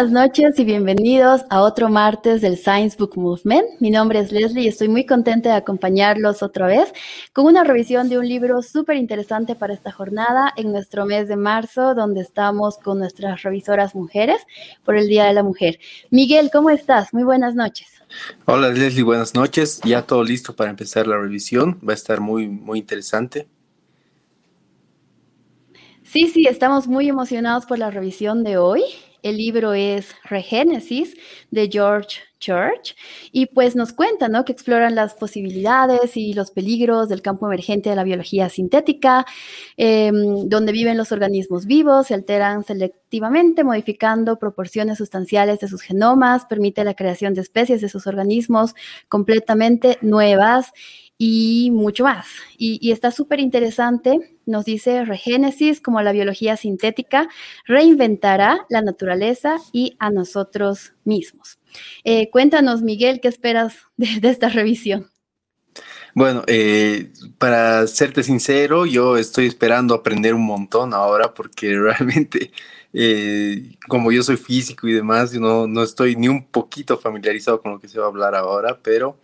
Buenas noches y bienvenidos a otro martes del Science Book Movement. Mi nombre es Leslie y estoy muy contenta de acompañarlos otra vez con una revisión de un libro súper interesante para esta jornada en nuestro mes de marzo, donde estamos con nuestras revisoras mujeres por el Día de la Mujer. Miguel, ¿cómo estás? Muy buenas noches. Hola Leslie, buenas noches. Ya todo listo para empezar la revisión. Va a estar muy, muy interesante. Sí, sí, estamos muy emocionados por la revisión de hoy. El libro es Regénesis de George Church y pues nos cuenta, ¿no? Que exploran las posibilidades y los peligros del campo emergente de la biología sintética, em, donde viven los organismos vivos, se alteran selectivamente, modificando proporciones sustanciales de sus genomas, permite la creación de especies de sus organismos completamente nuevas y mucho más. Y, está súper interesante, nos dice Regénesis, como la biología sintética reinventará la naturaleza y a nosotros mismos. Eh, cuéntanos, Miguel, ¿qué esperas de, esta revisión? Bueno, eh, para serte sincero, yo estoy esperando aprender un montón ahora porque realmente, eh, como yo soy físico y demás, no, no estoy ni un poquito familiarizado con lo que se va a hablar ahora, pero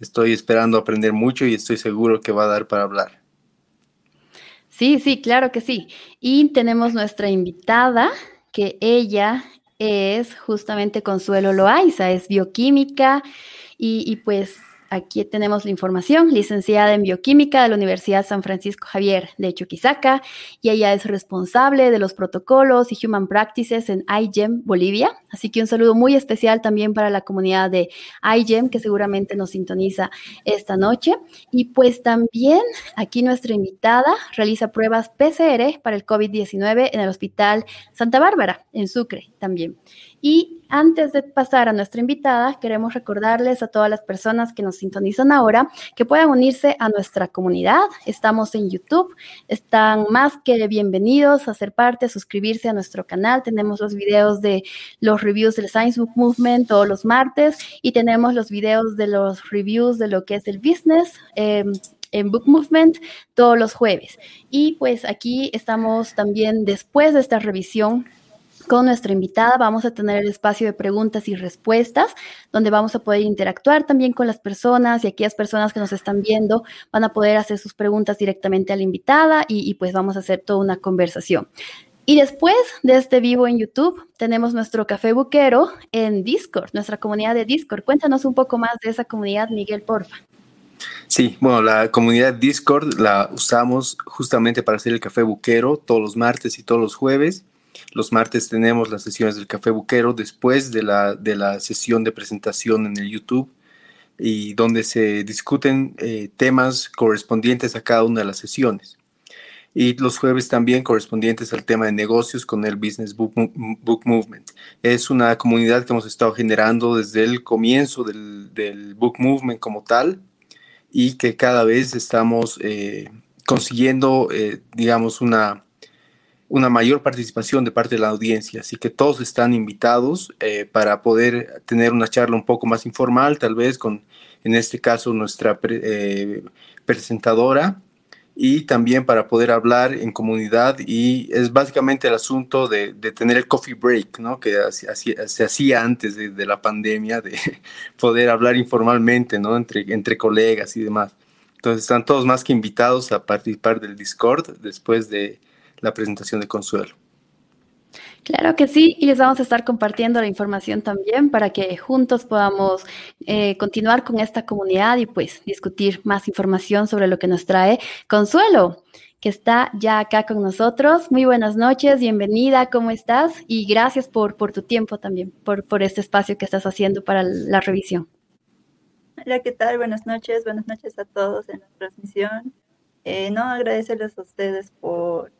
Estoy esperando aprender mucho y estoy seguro que va a dar para hablar. Sí, sí, claro que sí. Y tenemos nuestra invitada, que ella es justamente Consuelo Loaiza, es bioquímica y, y pues Aquí tenemos la información, licenciada en bioquímica de la Universidad San Francisco Javier de Chuquisaca, y ella es responsable de los protocolos y human practices en iGEM Bolivia. Así que un saludo muy especial también para la comunidad de iGEM que seguramente nos sintoniza esta noche. Y pues también aquí nuestra invitada realiza pruebas PCR para el COVID-19 en el Hospital Santa Bárbara, en Sucre también. Y antes de pasar a nuestra invitada, queremos recordarles a todas las personas que nos sintonizan ahora que puedan unirse a nuestra comunidad. Estamos en YouTube, están más que bienvenidos a ser parte, a suscribirse a nuestro canal. Tenemos los videos de los reviews del Science Book Movement todos los martes y tenemos los videos de los reviews de lo que es el business. Em, en Book Movement todos los jueves. Y pues aquí estamos también después de esta revisión con nuestra invitada. Vamos a tener el espacio de preguntas y respuestas, donde vamos a poder interactuar también con las personas y aquellas personas que nos están viendo van a poder hacer sus preguntas directamente a la invitada y, pues vamos a hacer toda una conversación. Y después de este vivo en YouTube, tenemos nuestro café buquero en Discord, nuestra comunidad de Discord. Cuéntanos un poco más de esa comunidad, Miguel, porfa. Sí, bueno, la comunidad Discord la usamos justamente para hacer el café buquero todos los martes y todos los jueves. Los martes tenemos las sesiones del Café Buquero después de la, de la sesión de presentación en el YouTube y donde se discuten eh, temas correspondientes a cada una de las sesiones. Y los jueves también correspondientes al tema de negocios con el Business Book, Movement. Es una comunidad que hemos estado generando desde el comienzo del, del Book Movement como tal y que cada vez estamos eh, consiguiendo, eh, digamos, una, una mayor participación de parte de la audiencia, así que todos están invitados eh, para poder tener una charla un poco más informal, tal vez con, en este caso, nuestra eh, presentadora y también para poder hablar en comunidad y es básicamente el asunto de, tener el coffee break, ¿no? Que se hacía antes de, de, la pandemia, de poder hablar informalmente, ¿no? Entre, entre colegas y demás. Entonces están todos más que invitados a participar del Discord después de la presentación de Consuelo. Claro que sí, y les vamos a estar compartiendo la información también para que juntos podamos eh, continuar con esta comunidad y pues discutir más información sobre lo que nos trae Consuelo, que está ya acá con nosotros. Muy buenas noches, bienvenida, ¿cómo estás? Y gracias por, por tu tiempo también, por, por este espacio que estás haciendo para la revisión. Hola, ¿qué tal? Buenas noches, buenas noches a todos en la transmisión. Eh, no, agradecerles a ustedes por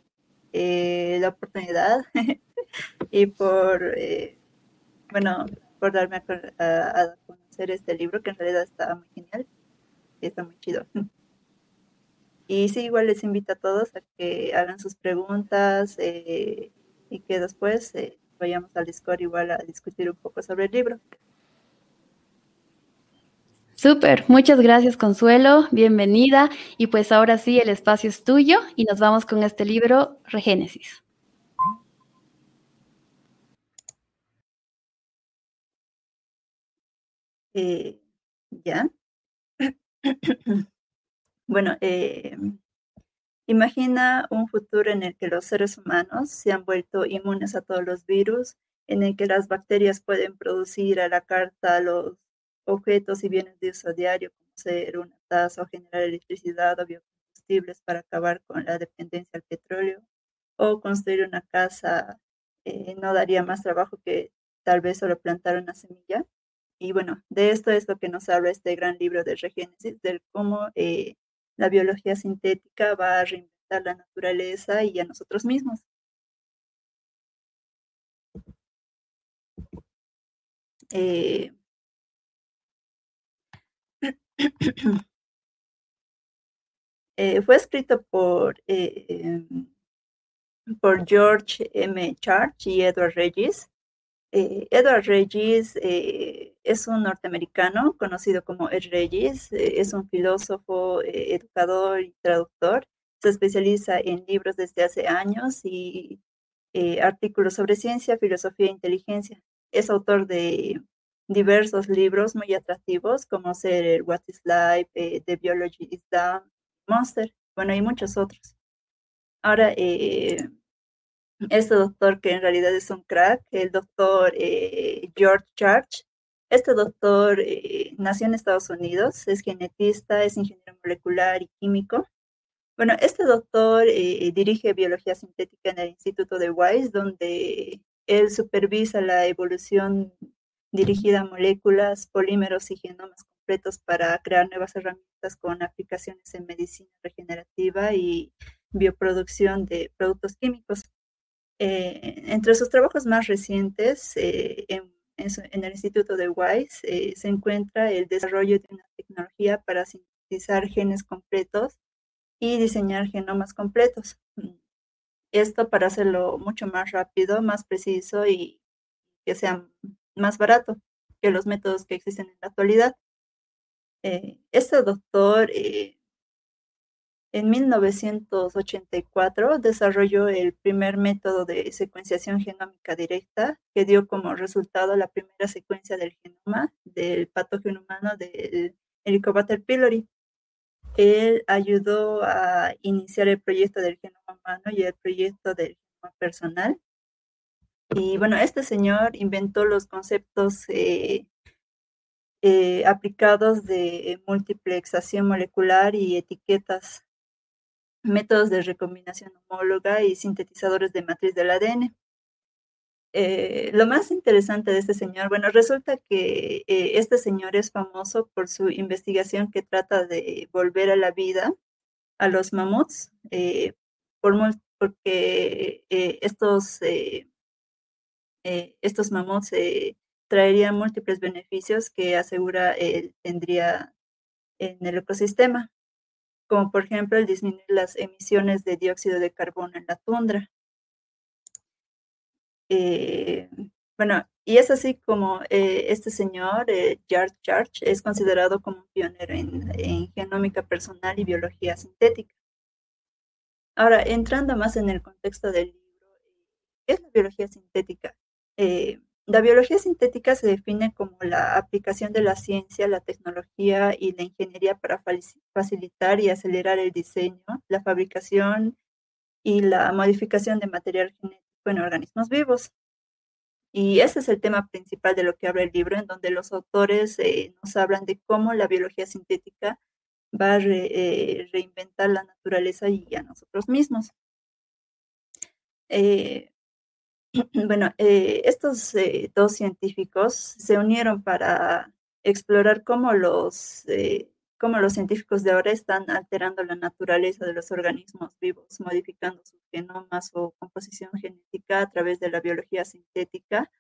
eh, la oportunidad y por, eh, bueno, por darme a, conocer este libro que en realidad está muy genial y está muy chido. Y sí, igual les invito a todos a que hagan sus preguntas eh, y que después vayamos al Discord igual a discutir un poco sobre el libro. Súper, muchas gracias Consuelo, bienvenida y pues ahora sí el espacio es tuyo y nos vamos con este libro Regénesis. Eh, ya. bueno, eh, imagina un futuro en el que los seres humanos se han vuelto inmunes a todos los virus, en el que las bacterias pueden producir a la carta los objetos y bienes de uso diario, como ser una taza o generar electricidad o biocombustibles para acabar con la dependencia al petróleo, o construir una casa eh, no daría más trabajo que tal vez solo plantar una semilla. Y bueno, de esto es lo que nos habla este gran libro de Regénesis, de cómo eh, la biología sintética va a reinventar la naturaleza y a nosotros mismos. Eh, fue escrito por por George M. Church y Edward Regis. Eh, Edward Regis eh, es un norteamericano conocido como Ed Regis, eh, es un filósofo, educador y traductor. Se especializa en libros desde hace años y artículos sobre ciencia, filosofía e inteligencia. Es autor de diversos libros muy atractivos como ser What is Life, The Biology is Down, Monster, bueno, y muchos otros. Ahora, este doctor que en realidad es un crack, el doctor eh, George Church. Este doctor eh, nació en Estados Unidos, es genetista, es ingeniero molecular y químico. Bueno, este doctor eh, dirige biología sintética en el Instituto de Weiss, donde él supervisa la evolución dirigida a moléculas, polímeros y genomas completos para crear nuevas herramientas con aplicaciones en medicina regenerativa y bioproducción de productos químicos. Eh, entre sus trabajos más recientes eh, en, el Instituto de Weiss eh, se encuentra el desarrollo de una tecnología para sintetizar genes completos y diseñar genomas completos. Esto para hacerlo mucho más rápido, más preciso y que sea más barato que los métodos que existen en la actualidad. este doctor en 1984 desarrolló el primer método de secuenciación genómica directa que dio como resultado la primera secuencia del genoma del patógeno humano del Helicobacter pylori. Él ayudó a iniciar el proyecto del genoma humano y el proyecto del genoma personal. Y bueno, este señor inventó los conceptos eh, eh, aplicados de multiplexación molecular y etiquetas métodos de recombinación homóloga y sintetizadores de matriz del ADN. Eh, lo más interesante de este señor, bueno, resulta que eh, este señor es famoso por su investigación que trata de volver a la vida a los mamuts, por, porque estos, estos mamuts traerían múltiples beneficios que asegura él tendría en el ecosistema como por ejemplo el disminuir las emisiones de dióxido de carbono en la tundra. Eh, bueno, y es así como eh, este señor, eh, George Church, es considerado como un pionero en, en, genómica personal y biología sintética. Ahora, entrando más en el contexto del libro, ¿qué es la biología sintética? La biología sintética se define como la aplicación de la ciencia, la tecnología y la ingeniería para facilitar y acelerar el diseño, la fabricación y la modificación de material genético en organismos vivos. Y ese es el tema principal de lo que habla el libro, en donde los autores eh, nos hablan de cómo la biología sintética va a eh, reinventar la naturaleza y a nosotros mismos. Eh, Bueno, eh, estos eh, dos científicos se unieron para explorar cómo los, eh, cómo los científicos de ahora están alterando la naturaleza de los organismos vivos, modificando sus genomas o composición genética a través de la biología sintética.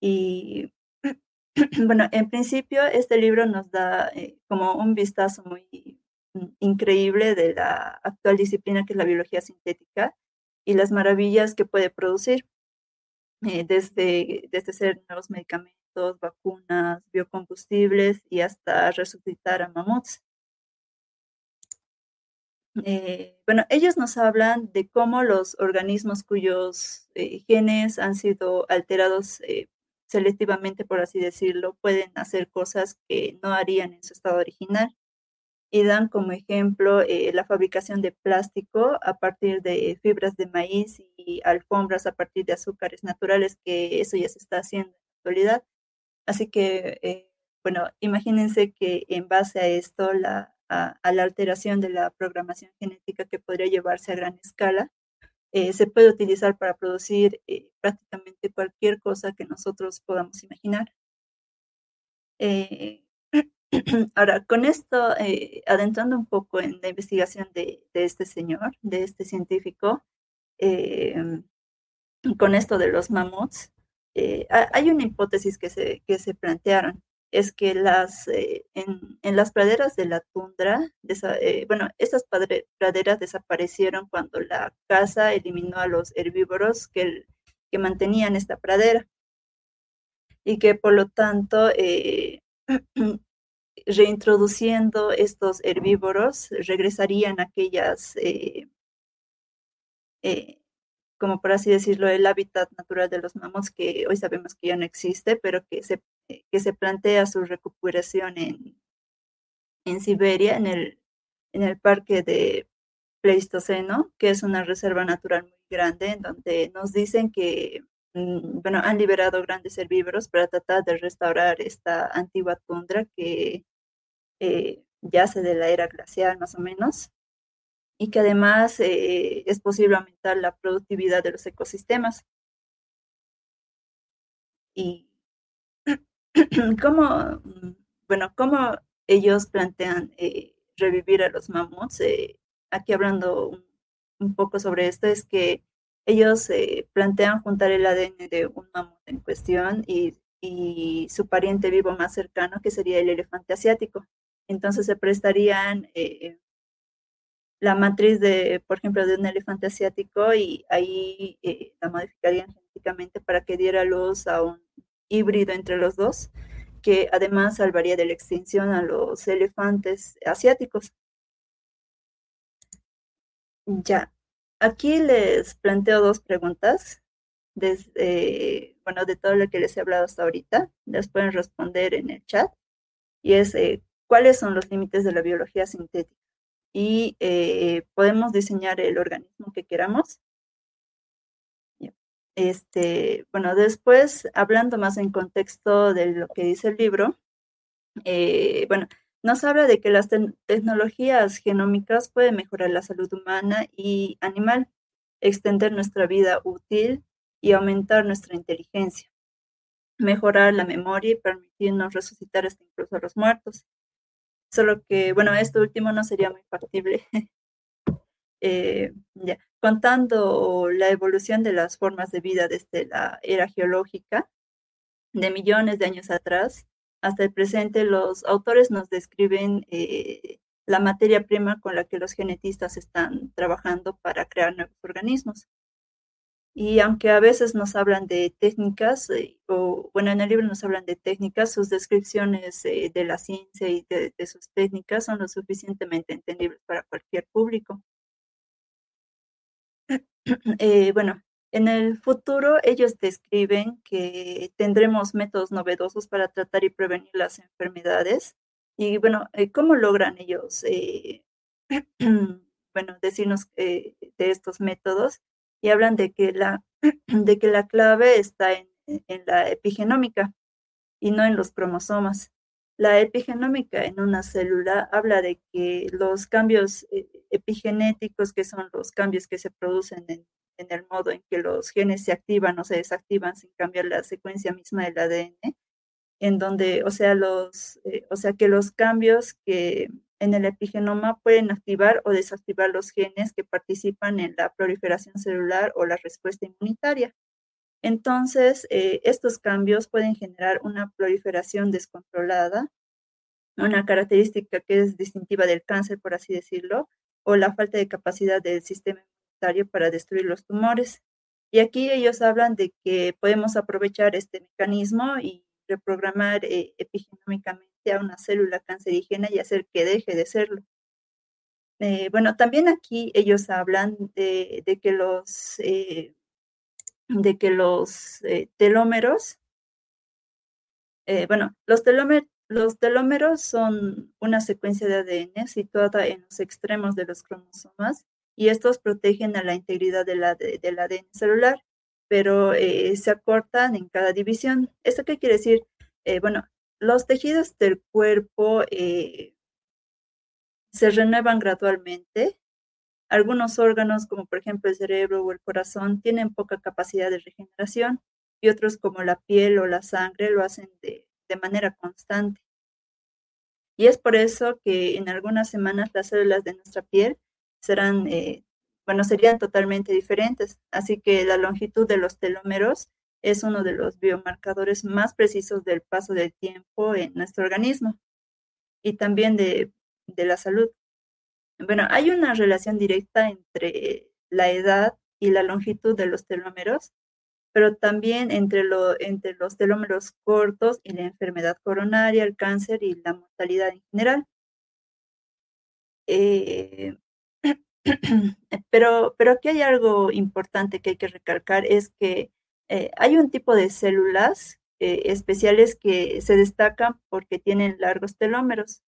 Y bueno, en principio este libro nos da como un vistazo muy increíble de la actual disciplina que es la biología sintética y las maravillas que puede producir. Eh, desde, desde ser nuevos medicamentos, vacunas, biocombustibles y hasta resucitar a mamuts. Eh, bueno, ellos nos hablan de cómo los organismos cuyos eh, genes han sido alterados selectivamente, por así decirlo, pueden hacer cosas que no harían en su estado original. Y dan como ejemplo eh, la fabricación de plástico a partir de fibras de maíz y alfombras a partir de azúcares naturales, que eso ya se está haciendo en la actualidad. Así que, eh, bueno, imagínense que en base a esto, la, a, la alteración de la programación genética que podría llevarse a gran escala, eh, se puede utilizar para producir eh, prácticamente cualquier cosa que nosotros podamos imaginar. Eh, ahora, con esto, adentrando un poco en la investigación de, este señor, de este científico, con esto de los mamuts, hay una hipótesis que se, que se plantearon. Es que las, eh, en, las praderas de la tundra, eh, bueno, estas praderas desaparecieron cuando la caza eliminó a los herbívoros que, que mantenían esta pradera. Y que por lo tanto, eh, reintroduciendo estos herbívoros, regresarían aquellas como por así decirlo, el hábitat natural de los mamuts, que hoy sabemos que ya no existe, pero que se, eh, que se plantea su recuperación en, en Siberia, en el, en el parque de Pleistoceno, que es una reserva natural muy grande, en donde nos dicen que mm, bueno, han liberado grandes herbívoros para tratar de restaurar esta antigua tundra que eh, yace de la era glacial más o menos y que además eh, es posible aumentar la productividad de los ecosistemas. Y cómo, bueno, cómo ellos plantean eh, revivir a los mamuts, aquí hablando un, poco sobre esto, es que ellos plantean juntar el ADN de un mamut en cuestión y, y, su pariente vivo más cercano, que sería el elefante asiático. Entonces se prestarían la matriz de, por ejemplo, de un elefante asiático y ahí eh, la modificarían genéticamente para que diera luz a un híbrido entre los dos, que además salvaría de la extinción a los elefantes asiáticos. Ya, aquí les planteo dos preguntas. Desde, bueno, de todo lo que les he hablado hasta ahorita, las pueden responder en el chat. Y es, eh, ¿cuáles son los límites de la biología sintética? y eh, podemos diseñar el organismo que queramos. Este, bueno, después, hablando más en contexto de lo que dice el libro, eh, bueno, nos habla de que las tecnologías genómicas pueden mejorar la salud humana y animal, extender nuestra vida útil y aumentar nuestra inteligencia, mejorar la memoria y permitirnos resucitar hasta incluso a los muertos. Solo que, bueno, esto último no sería muy factible. Eh, Contando la evolución de las formas de vida desde la era geológica, de millones de años atrás hasta el presente, los autores nos describen eh, la materia prima con la que los genetistas están trabajando para crear nuevos organismos. Y aunque a veces nos hablan de técnicas, eh, o bueno, en el libro nos hablan de técnicas, sus descripciones eh, de la ciencia y de, sus técnicas son lo suficientemente entendibles para cualquier público. Eh, bueno, en el futuro ellos describen que tendremos métodos novedosos para tratar y prevenir las enfermedades. Y bueno, ¿cómo logran ellos, bueno, decirnos de estos métodos? Y hablan de que la, de que la clave está en, la epigenómica y no en los cromosomas. La epigenómica en una célula habla de que los cambios eh, epigenéticos, que son los cambios que se producen en, el modo en que los genes se activan o se desactivan sin cambiar la secuencia misma del ADN, en donde, o sea, los, eh, o sea, que los cambios que en el epigenoma pueden activar o desactivar los genes que participan en la proliferación celular o la respuesta inmunitaria. Entonces, eh, estos cambios pueden generar una proliferación descontrolada, una característica que es distintiva del cáncer, por así decirlo, o la falta de capacidad del sistema inmunitario para destruir los tumores. Y aquí ellos hablan de que podemos aprovechar este mecanismo y reprogramar eh, epigenómicamente a una célula cancerígena y hacer que deje de serlo. Eh, bueno, también aquí ellos hablan de, que los, de que los eh, eh, telómeros bueno, los, los telómeros son una secuencia de ADN situada en los extremos de los cromosomas y estos protegen a la integridad del ADN celular, pero eh, se acortan en cada división. ¿Esto qué quiere decir? Eh, bueno, los tejidos del cuerpo se renuevan gradualmente. Algunos órganos, como por ejemplo el cerebro o el corazón, tienen poca capacidad de regeneración y otros como la piel o la sangre lo hacen de, manera constante. Y es por eso que en algunas semanas las células de nuestra piel serán, eh, bueno, serían totalmente diferentes. Así que la longitud de los telómeros es uno de los biomarcadores más precisos del paso del tiempo en nuestro organismo y también de, de la salud. Bueno, hay una relación directa entre la edad y la longitud de los telómeros pero también entre, lo, entre los telómeros cortos y la enfermedad coronaria, el cáncer y la mortalidad en general. Eh, pero, pero aquí hay algo importante que hay que recalcar, es que eh, hay un tipo de células eh, especiales que se destacan porque tienen largos telómeros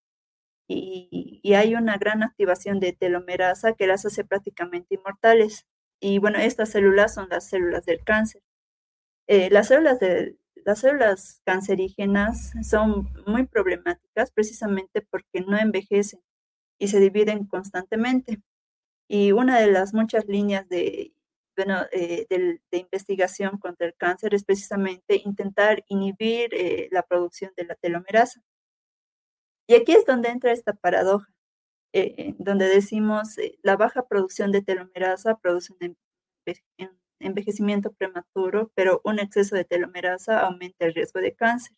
y, y, hay una gran activación de telomerasa que las hace prácticamente inmortales. Y bueno, estas células son las células del cáncer. Eh, las, células de, las células cancerígenas son muy problemáticas precisamente porque no envejecen y se dividen constantemente. Y una de las muchas líneas de, eh, de, investigación contra el cáncer es precisamente intentar inhibir eh, la producción de la telomerasa. Y aquí es donde entra esta paradoja, donde decimos la baja producción de telomerasa produce un envejecimiento prematuro, pero un exceso de telomerasa aumenta el riesgo de cáncer.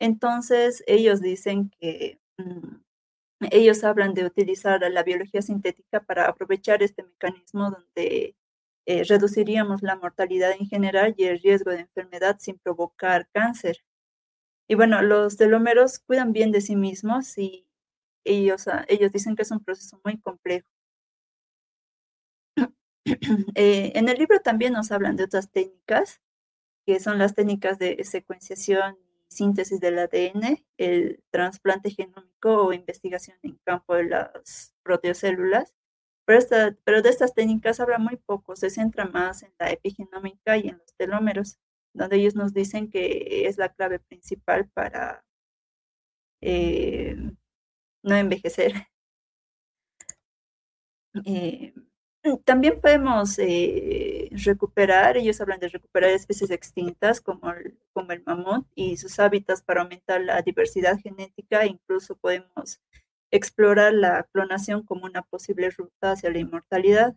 Entonces, ellos dicen que mm, ellos hablan de utilizar la biología sintética para aprovechar este mecanismo donde eh, reduciríamos la mortalidad en general y el riesgo de enfermedad sin provocar cáncer. Y bueno, los telómeros cuidan bien de sí mismos y ellos, ah, ellos dicen que es un proceso muy complejo. Eh, en el libro también nos hablan de otras técnicas, que son las técnicas de secuenciación síntesis del ADN, el trasplante genómico o investigación en campo de las proteocélulas. Pero, pero de estas técnicas habla muy poco, se centra más en la epigenómica y en los telómeros, donde ellos nos dicen que es la clave principal para eh, no envejecer. Eh, también podemos eh, recuperar, ellos hablan de recuperar especies extintas como el, como el mamut y sus hábitats para aumentar la diversidad genética. Incluso podemos explorar la clonación como una posible ruta hacia la inmortalidad.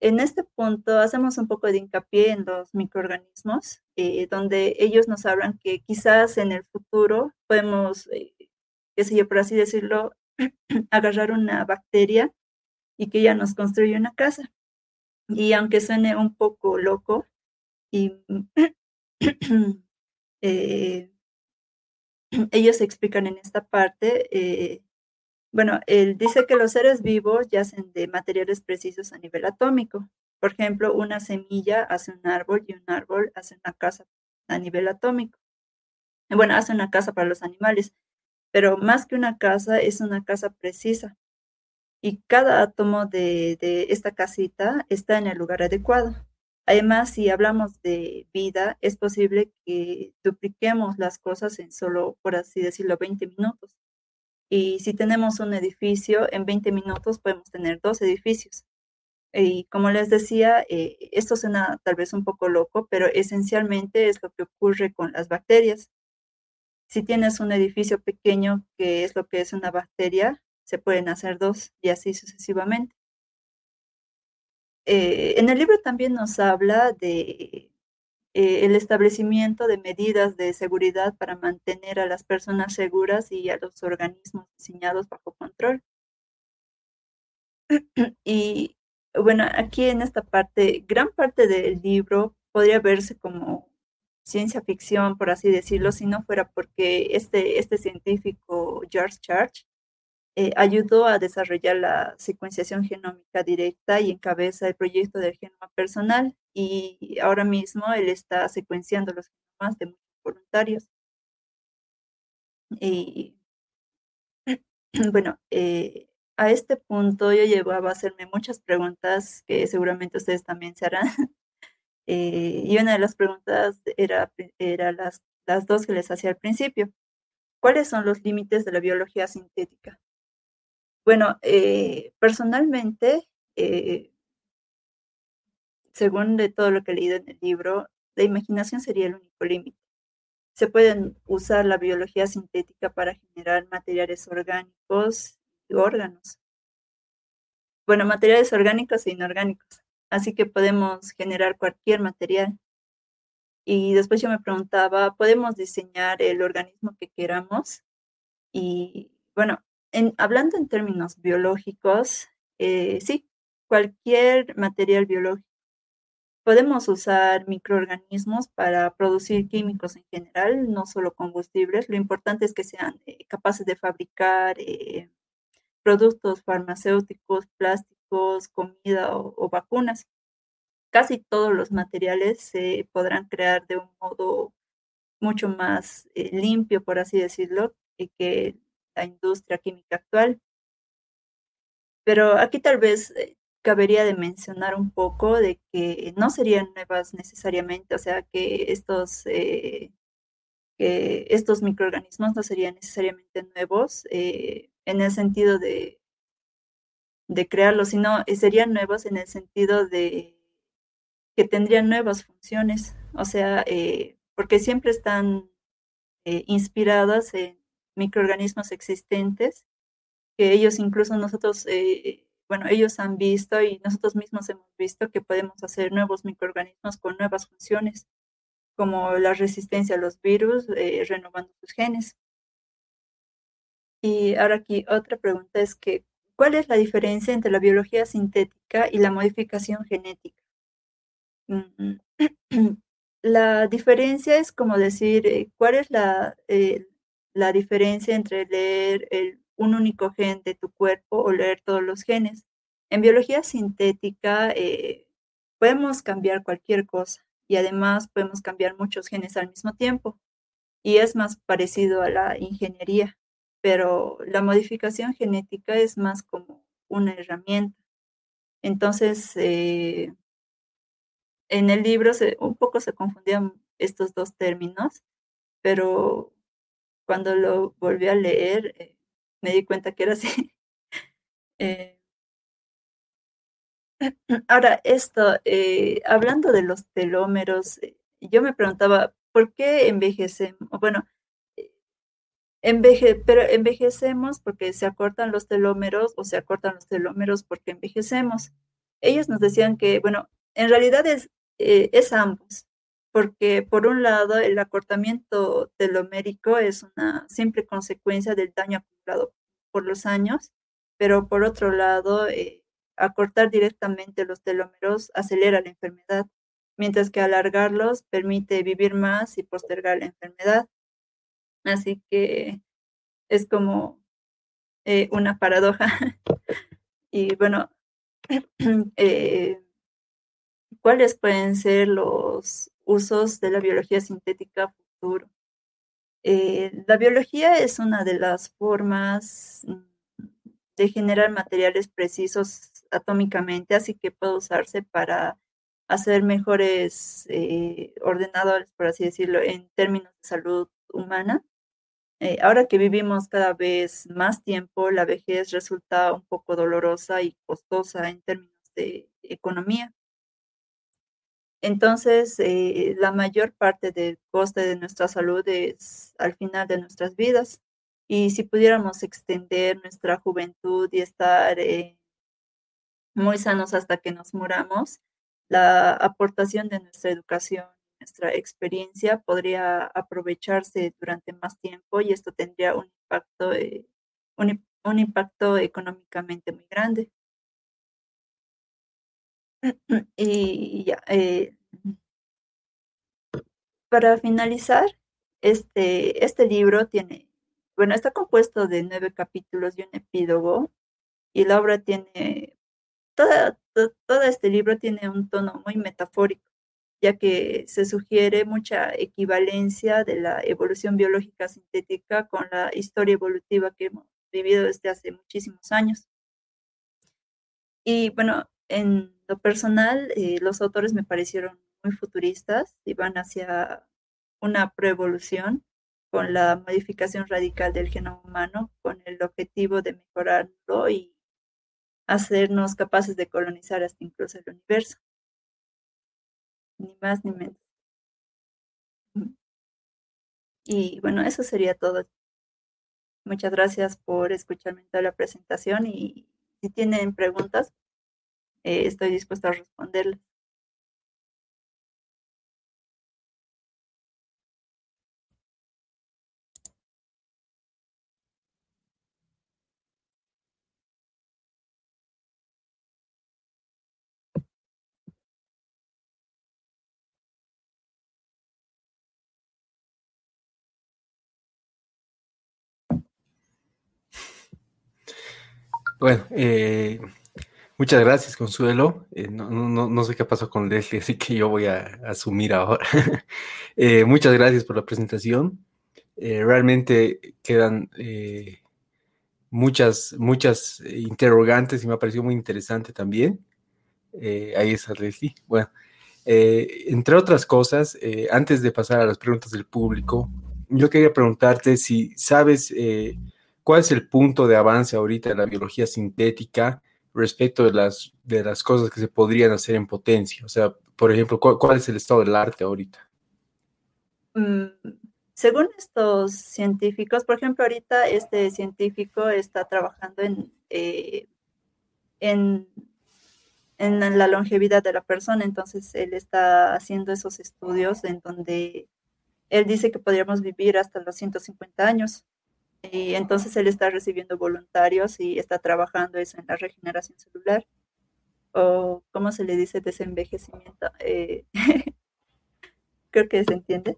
En este punto hacemos un poco de hincapié en los microorganismos, eh, donde ellos nos hablan que quizás en el futuro podemos, eh, qué sé yo, por así decirlo, agarrar una bacteria y que ella nos construye una casa. Y aunque suene un poco loco, y eh, ellos explican en esta parte, eh, bueno, él dice que los seres vivos yacen de materiales precisos a nivel atómico. Por ejemplo, una semilla hace un árbol y un árbol hace una casa a nivel atómico. Bueno, hace una casa para los animales, pero más que una casa es una casa precisa y cada átomo de, esta casita está en el lugar adecuado. Además, si hablamos de vida, es posible que dupliquemos las cosas en solo, por así decirlo, 20 minutos. Y si tenemos un edificio, en 20 minutos podemos tener dos edificios. Y como les decía, eh, esto suena tal vez un poco loco, pero esencialmente es lo que ocurre con las bacterias. Si tienes un edificio pequeño, que es lo que es una bacteria, se pueden hacer dos y así sucesivamente. Eh, en el libro también nos habla de eh, el establecimiento de medidas de seguridad para mantener a las personas seguras y a los organismos diseñados bajo control. Y bueno, aquí en esta parte, gran parte del libro podría verse como ciencia ficción, por así decirlo, si no fuera porque este, este científico, George Church, eh, ayudó a desarrollar la secuenciación genómica directa y encabeza el proyecto del genoma personal y ahora mismo él está secuenciando los genomas de muchos voluntarios. Y bueno, eh, a este punto yo llevaba a hacerme muchas preguntas que seguramente ustedes también se harán. Eh, y una de las preguntas era, era las, las dos que les hacía al principio. ¿Cuáles son los límites de la biología sintética? Bueno, eh, personalmente, según de todo lo que he leído en el libro, la imaginación sería el único límite. Se pueden usar la biología sintética para generar materiales orgánicos y órganos. Bueno, materiales orgánicos e inorgánicos. Así que podemos generar cualquier material. Y después yo me preguntaba, ¿podemos diseñar el organismo que queramos? Y bueno, hablando en términos biológicos, eh, sí, cualquier material biológico Podemos usar microorganismos para producir químicos en general, no solo combustibles. Lo importante es que sean eh, capaces de fabricar eh, productos farmacéuticos, plásticos, comida o, vacunas. Casi todos los materiales se podrán crear de un modo mucho más limpio, por así decirlo, que la industria química actual. Pero aquí tal vez cabería de mencionar un poco de que no serían nuevas necesariamente, o sea, que estos, eh, estos microorganismos no serían necesariamente nuevos eh, en el sentido de, de crearlos, sino eh, serían nuevos en el sentido de que tendrían nuevas funciones, o sea, porque siempre están inspiradas en microorganismos existentes, que ellos incluso nosotros bueno, ellos han visto y nosotros mismos hemos visto que podemos hacer nuevos microorganismos con nuevas funciones, como la resistencia a los virus, eh, renovando sus genes. Y ahora aquí otra pregunta es que, ¿cuál es la diferencia entre la biología sintética y la modificación genética? Mm, la diferencia es como decir, eh, ¿cuál es la, eh, la diferencia entre leer el un único gen de tu cuerpo o leer todos los genes. En biología sintética eh, podemos cambiar cualquier cosa y además podemos cambiar muchos genes al mismo tiempo y es más parecido a la ingeniería, pero la modificación genética es más como una herramienta. Entonces, eh, en el libro se, un poco se confundían estos dos términos, pero cuando lo volví a leer, eh, me di cuenta que era así. Eh, ahora, esto, eh, hablando de los telómeros, yo me preguntaba, ¿por qué envejecemos? Bueno, enveje, pero envejecemos porque se acortan los telómeros o se acortan los telómeros porque envejecemos. Ellos nos decían que, bueno, en realidad es, es ambos, porque por un lado el acortamiento telomérico es una simple consecuencia del daño acumulado por los años, pero por otro lado, eh, acortar directamente los telómeros acelera la enfermedad, mientras que alargarlos permite vivir más y postergar la enfermedad. Así que es como eh, una paradoja. y bueno, eh, ¿cuáles pueden ser los usos de la biología sintética futuro? Eh, la biología es una de las formas mm, de generar materiales precisos atómicamente, así que puede usarse para hacer mejores eh, ordenadores, por así decirlo, en términos de salud humana. Eh, ahora que vivimos cada vez más tiempo, la vejez resulta un poco dolorosa y costosa en términos de economía. Entonces, eh, la mayor parte del coste de nuestra salud es al final de nuestras vidas. Y si pudiéramos extender nuestra juventud y estar eh, muy sanos hasta que nos muramos, la aportación de nuestra educación, nuestra experiencia podría aprovecharse durante más tiempo y esto tendría un impacto, eh, un impacto económicamente muy grande. Y ya, eh, para finalizar, este, este libro tiene, bueno, está compuesto de nueve capítulos y un epílogo, y la obra tiene, toda, todo este libro tiene un tono muy metafórico. ya que se sugiere mucha equivalencia de la evolución biológica sintética con la historia evolutiva que hemos vivido desde hace muchísimos años. Y bueno, en lo personal, eh, los autores me parecieron muy futuristas y van hacia una preevolución con la modificación radical del genoma humano con el objetivo de mejorarlo y hacernos capaces de colonizar hasta incluso el universo. Ni más ni menos. Y bueno, eso sería todo. Muchas gracias por escucharme toda la presentación y si tienen preguntas, eh, estoy dispuesta a responderles. Bueno, eh, muchas gracias, Consuelo. Eh, no, sé qué pasó con Leslie, así que yo voy a, asumir ahora. Eh, muchas gracias por la presentación. realmente quedan muchas, muchas interrogantes y me ha parecido muy interesante también. ahí está Leslie. Bueno, entre otras cosas, antes de pasar a las preguntas del público, yo quería preguntarte si sabes ¿Cuál es el punto de avance ahorita de la biología sintética respecto de las, de las cosas que se podrían hacer en potencia? O sea, por ejemplo, ¿cuál, es el estado del arte ahorita? Mm, según estos científicos, por ejemplo, ahorita este científico está trabajando en, eh, en, en la longevidad de la persona, entonces él está haciendo esos estudios en donde él dice que podríamos vivir hasta los 150 años. Y entonces él está recibiendo voluntarios y está trabajando eso en la regeneración celular o cómo se le dice desenvejecimiento. Eh, creo que se entiende.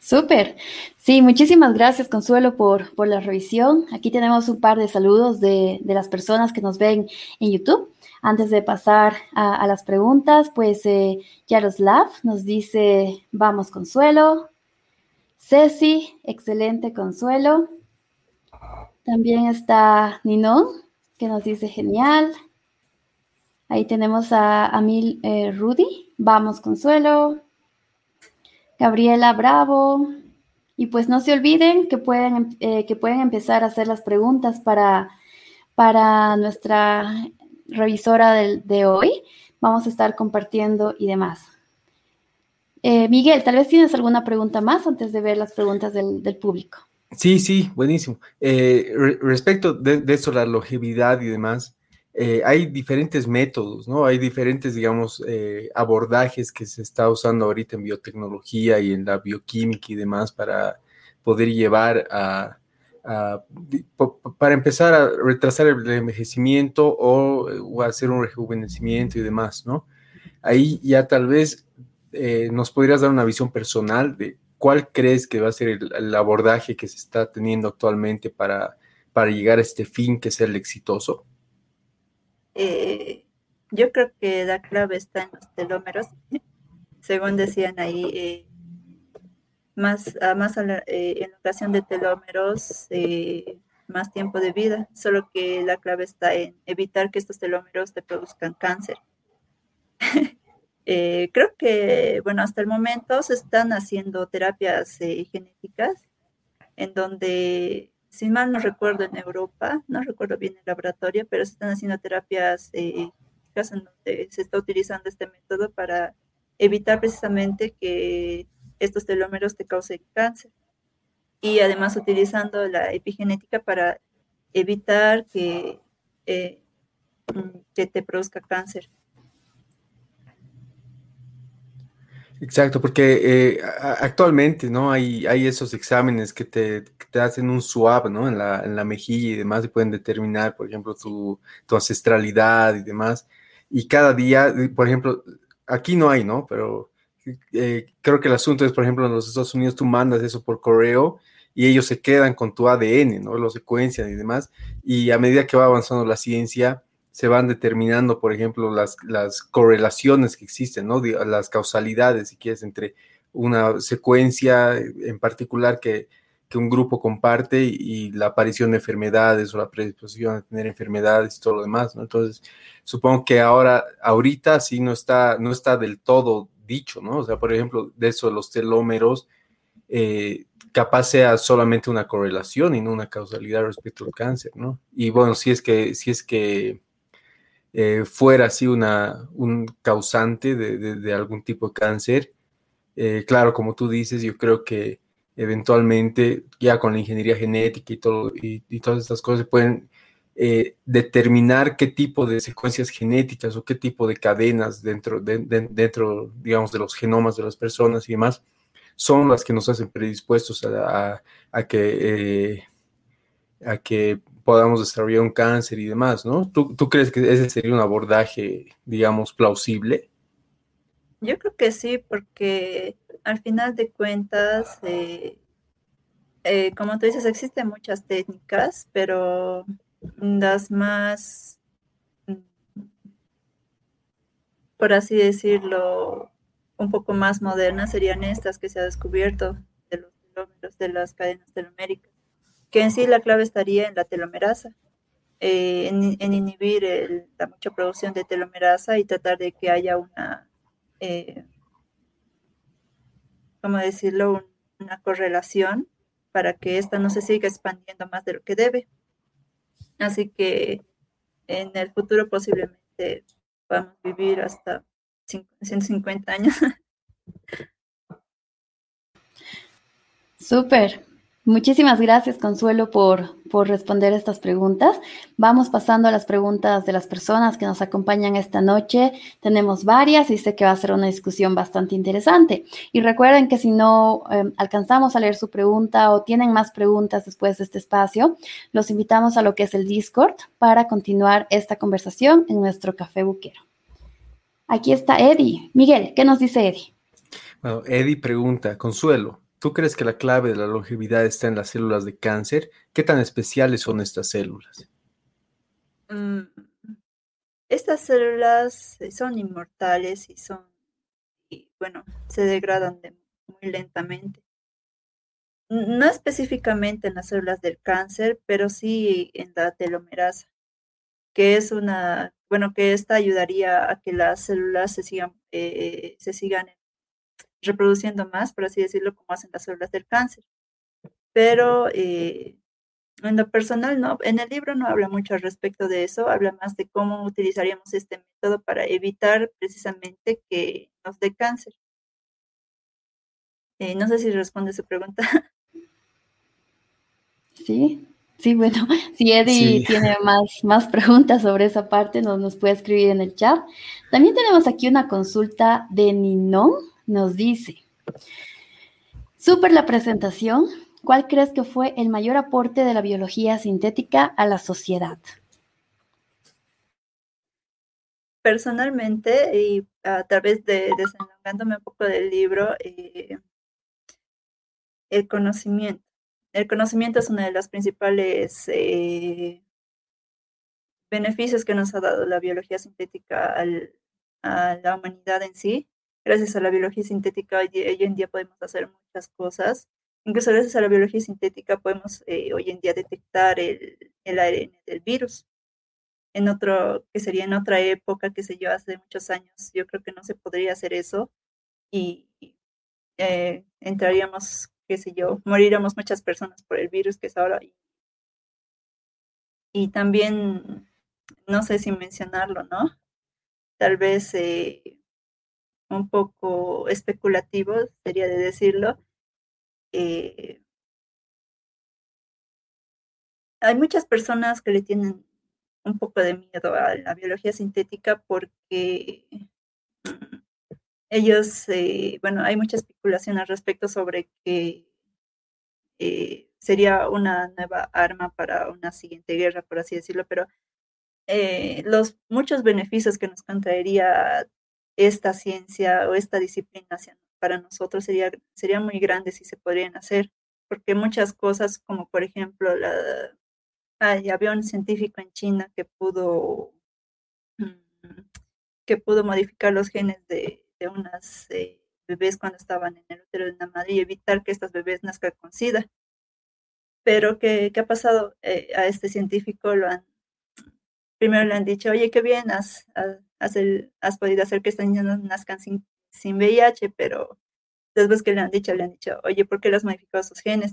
Súper. Sí, muchísimas gracias, Consuelo, por, por la revisión. Aquí tenemos un par de saludos de, las personas que nos ven en YouTube. Antes de pasar a, las preguntas, pues eh, Yaroslav nos dice, vamos, Consuelo. Ceci, excelente consuelo. También está Ninon, que nos dice genial. Ahí tenemos a Amil eh, Rudy, vamos consuelo. Gabriela Bravo. Y pues no se olviden que pueden, eh, que pueden empezar a hacer las preguntas para, para nuestra revisora de hoy. Vamos a estar compartiendo y demás. Eh, Miguel, tal vez tienes alguna pregunta más antes de ver las preguntas del, público. Sí, sí, buenísimo. Eh, respecto de, eso, la longevidad y demás, eh, hay diferentes métodos, ¿no? Hay diferentes, digamos, abordajes que se está usando ahorita en biotecnología y en la bioquímica y demás para poder llevar a, para empezar a retrasar el envejecimiento o, o, hacer un rejuvenecimiento y demás, ¿no? Ahí ya tal vez eh, ¿nos podrías dar una visión personal de cuál crees que va a ser el, abordaje que se está teniendo actualmente para, para llegar a este fin que es el exitoso? Eh, yo creo que la clave está en los telómeros, según decían ahí, eh, más, más en ocasión de telómeros, más tiempo de vida, solo que la clave está en evitar que estos telómeros te produzcan cáncer. Eh, creo que, bueno, hasta el momento se están haciendo terapias eh, genéticas en donde, si mal no recuerdo, en Europa, no recuerdo bien el laboratorio, pero se están haciendo terapias eh, en donde se está utilizando este método para evitar precisamente que estos telómeros te causen cáncer. Y además utilizando la epigenética para evitar que, mm, que te produzca cáncer. Exacto, porque eh, actualmente, ¿no? Hay, hay esos exámenes que te, hacen un swab, ¿no? En la, en la, mejilla y demás y pueden determinar, por ejemplo, tu, ancestralidad y demás. Y cada día, eh, por ejemplo, aquí no hay, ¿no? Pero eh, creo que el asunto es, por ejemplo, en los Estados Unidos tú mandas eso por correo y ellos se quedan con tu ADN, ¿no? Lo secuencian y demás. Y a medida que va avanzando la ciencia, se van determinando, por ejemplo, las, las correlaciones que existen, ¿no? Las causalidades, si quieres, entre una secuencia en particular que, que un grupo comparte y, la aparición de enfermedades o la predisposición a tener enfermedades y todo lo demás, ¿no? Entonces, supongo que ahora, ahorita sí no está, no está del todo dicho, ¿no? O sea, por ejemplo, de eso de los telómeros, eh, capaz sea solamente una correlación y no una causalidad respecto al cáncer, ¿no? Y bueno, si es que, si es que eh, fuera así una, un causante de, algún tipo de cáncer. Eh, claro, como tú dices, yo creo que eventualmente ya con la ingeniería genética y, todo, y, todas estas cosas pueden eh, determinar qué tipo de secuencias genéticas o qué tipo de cadenas dentro, dentro, digamos, de los genomas de las personas y demás son las que nos hacen predispuestos a, que, a que podamos desarrollar un cáncer y demás, ¿no? ¿Tú, crees que ese sería un abordaje, digamos, plausible? Yo creo que sí, porque al final de cuentas, eh, eh, como tú dices, existen muchas técnicas, pero las más, por así decirlo, un poco más modernas serían estas que se ha descubierto de los kilómetros de las cadenas teloméricas que en sí la clave estaría en la telomerasa, eh, en, inhibir la mucha producción de telomerasa y tratar de que haya una, eh, ¿cómo decirlo?, una correlación para que ésta no se siga expandiendo más de lo que debe. Así que en el futuro posiblemente podamos vivir hasta 150 años. Súper. Muchísimas gracias, Consuelo, por, por, responder estas preguntas. Vamos pasando a las preguntas de las personas que nos acompañan esta noche. Tenemos varias y sé que va a ser una discusión bastante interesante. Y recuerden que si no em, alcanzamos a leer su pregunta o tienen más preguntas después de este espacio, los invitamos a lo que es el Discord para continuar esta conversación en nuestro café buquero. Aquí está Eddie. Miguel, ¿qué nos dice Eddie? Bueno, Eddie pregunta, Consuelo, ¿Tú crees que la clave de la longevidad está en las células de cáncer? ¿Qué tan especiales son estas células? Mm, estas células eh, son inmortales y son, bueno, se degradan muy lentamente. No específicamente en las células del cáncer, pero sí en la telomerasa, que es una, bueno, que esta ayudaría a que las células se sigan, eh, se sigan reproduciendo más, por así decirlo, como hacen las células del cáncer. Pero eh, en lo personal, no, en el libro no habla mucho al respecto de eso, habla más de cómo utilizaríamos este método para evitar precisamente que nos dé cáncer. Eh, no sé si responde su pregunta. Sí, sí, bueno, si Eddie tiene más, más preguntas sobre esa parte, nos, nos puede escribir en el chat. También tenemos aquí una consulta de Ninón nos dice, super la presentación, ¿cuál crees que fue el mayor aporte de la biología sintética a la sociedad? Personalmente, y a través de desenvolviéndome un poco del libro, eh, el conocimiento. El conocimiento es uno de los principales eh, beneficios que nos ha dado la biología sintética a la humanidad en sí gracias a la biología sintética hoy, en día podemos hacer muchas cosas. Incluso gracias a la biología sintética podemos eh, hoy en día detectar el, el, ARN del virus. En otro, que sería en otra época, que sé yo, hace muchos años, yo creo que no se podría hacer eso y eh, entraríamos, qué sé yo, moriríamos muchas personas por el virus que es ahora. Y, y también, no sé si mencionarlo, ¿no? Tal vez eh, un poco especulativo, sería de decirlo. Eh, hay muchas personas que le tienen un poco de miedo a la biología sintética porque ellos, eh, bueno, hay mucha especulación al respecto sobre que eh, sería una nueva arma para una siguiente guerra, por así decirlo, pero los muchos beneficios que nos contraería esta ciencia o esta disciplina para nosotros sería, sería muy grande si se podrían hacer, porque muchas cosas como por ejemplo la, hay había un científico en China que pudo que pudo modificar los genes de, de unas eh, bebés cuando estaban en el útero de una madre y evitar que estas bebés nazcan con SIDA. Pero ¿qué, qué ha pasado? Eh, a este científico lo han, primero le han dicho, oye, qué bien, has, has podido hacer que estas niñas nazcan sin, sin VIH, pero después que le han dicho, le han dicho, oye, ¿por qué los modificado sus genes?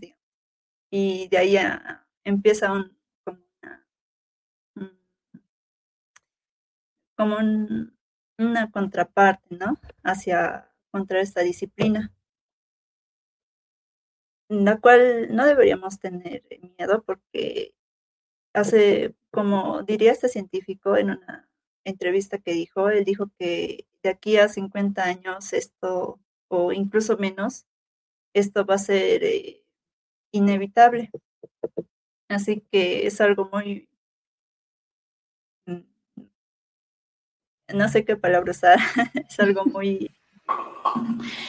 Y de ahí empieza un, como una, como una contraparte, ¿no? Hacia contra esta disciplina, la cual no deberíamos tener miedo porque hace, como diría este científico en una entrevista que dijo, él dijo que de aquí a 50 años esto, o incluso menos, esto va a ser eh, inevitable. Así que es algo muy, no sé qué palabra usar, es algo muy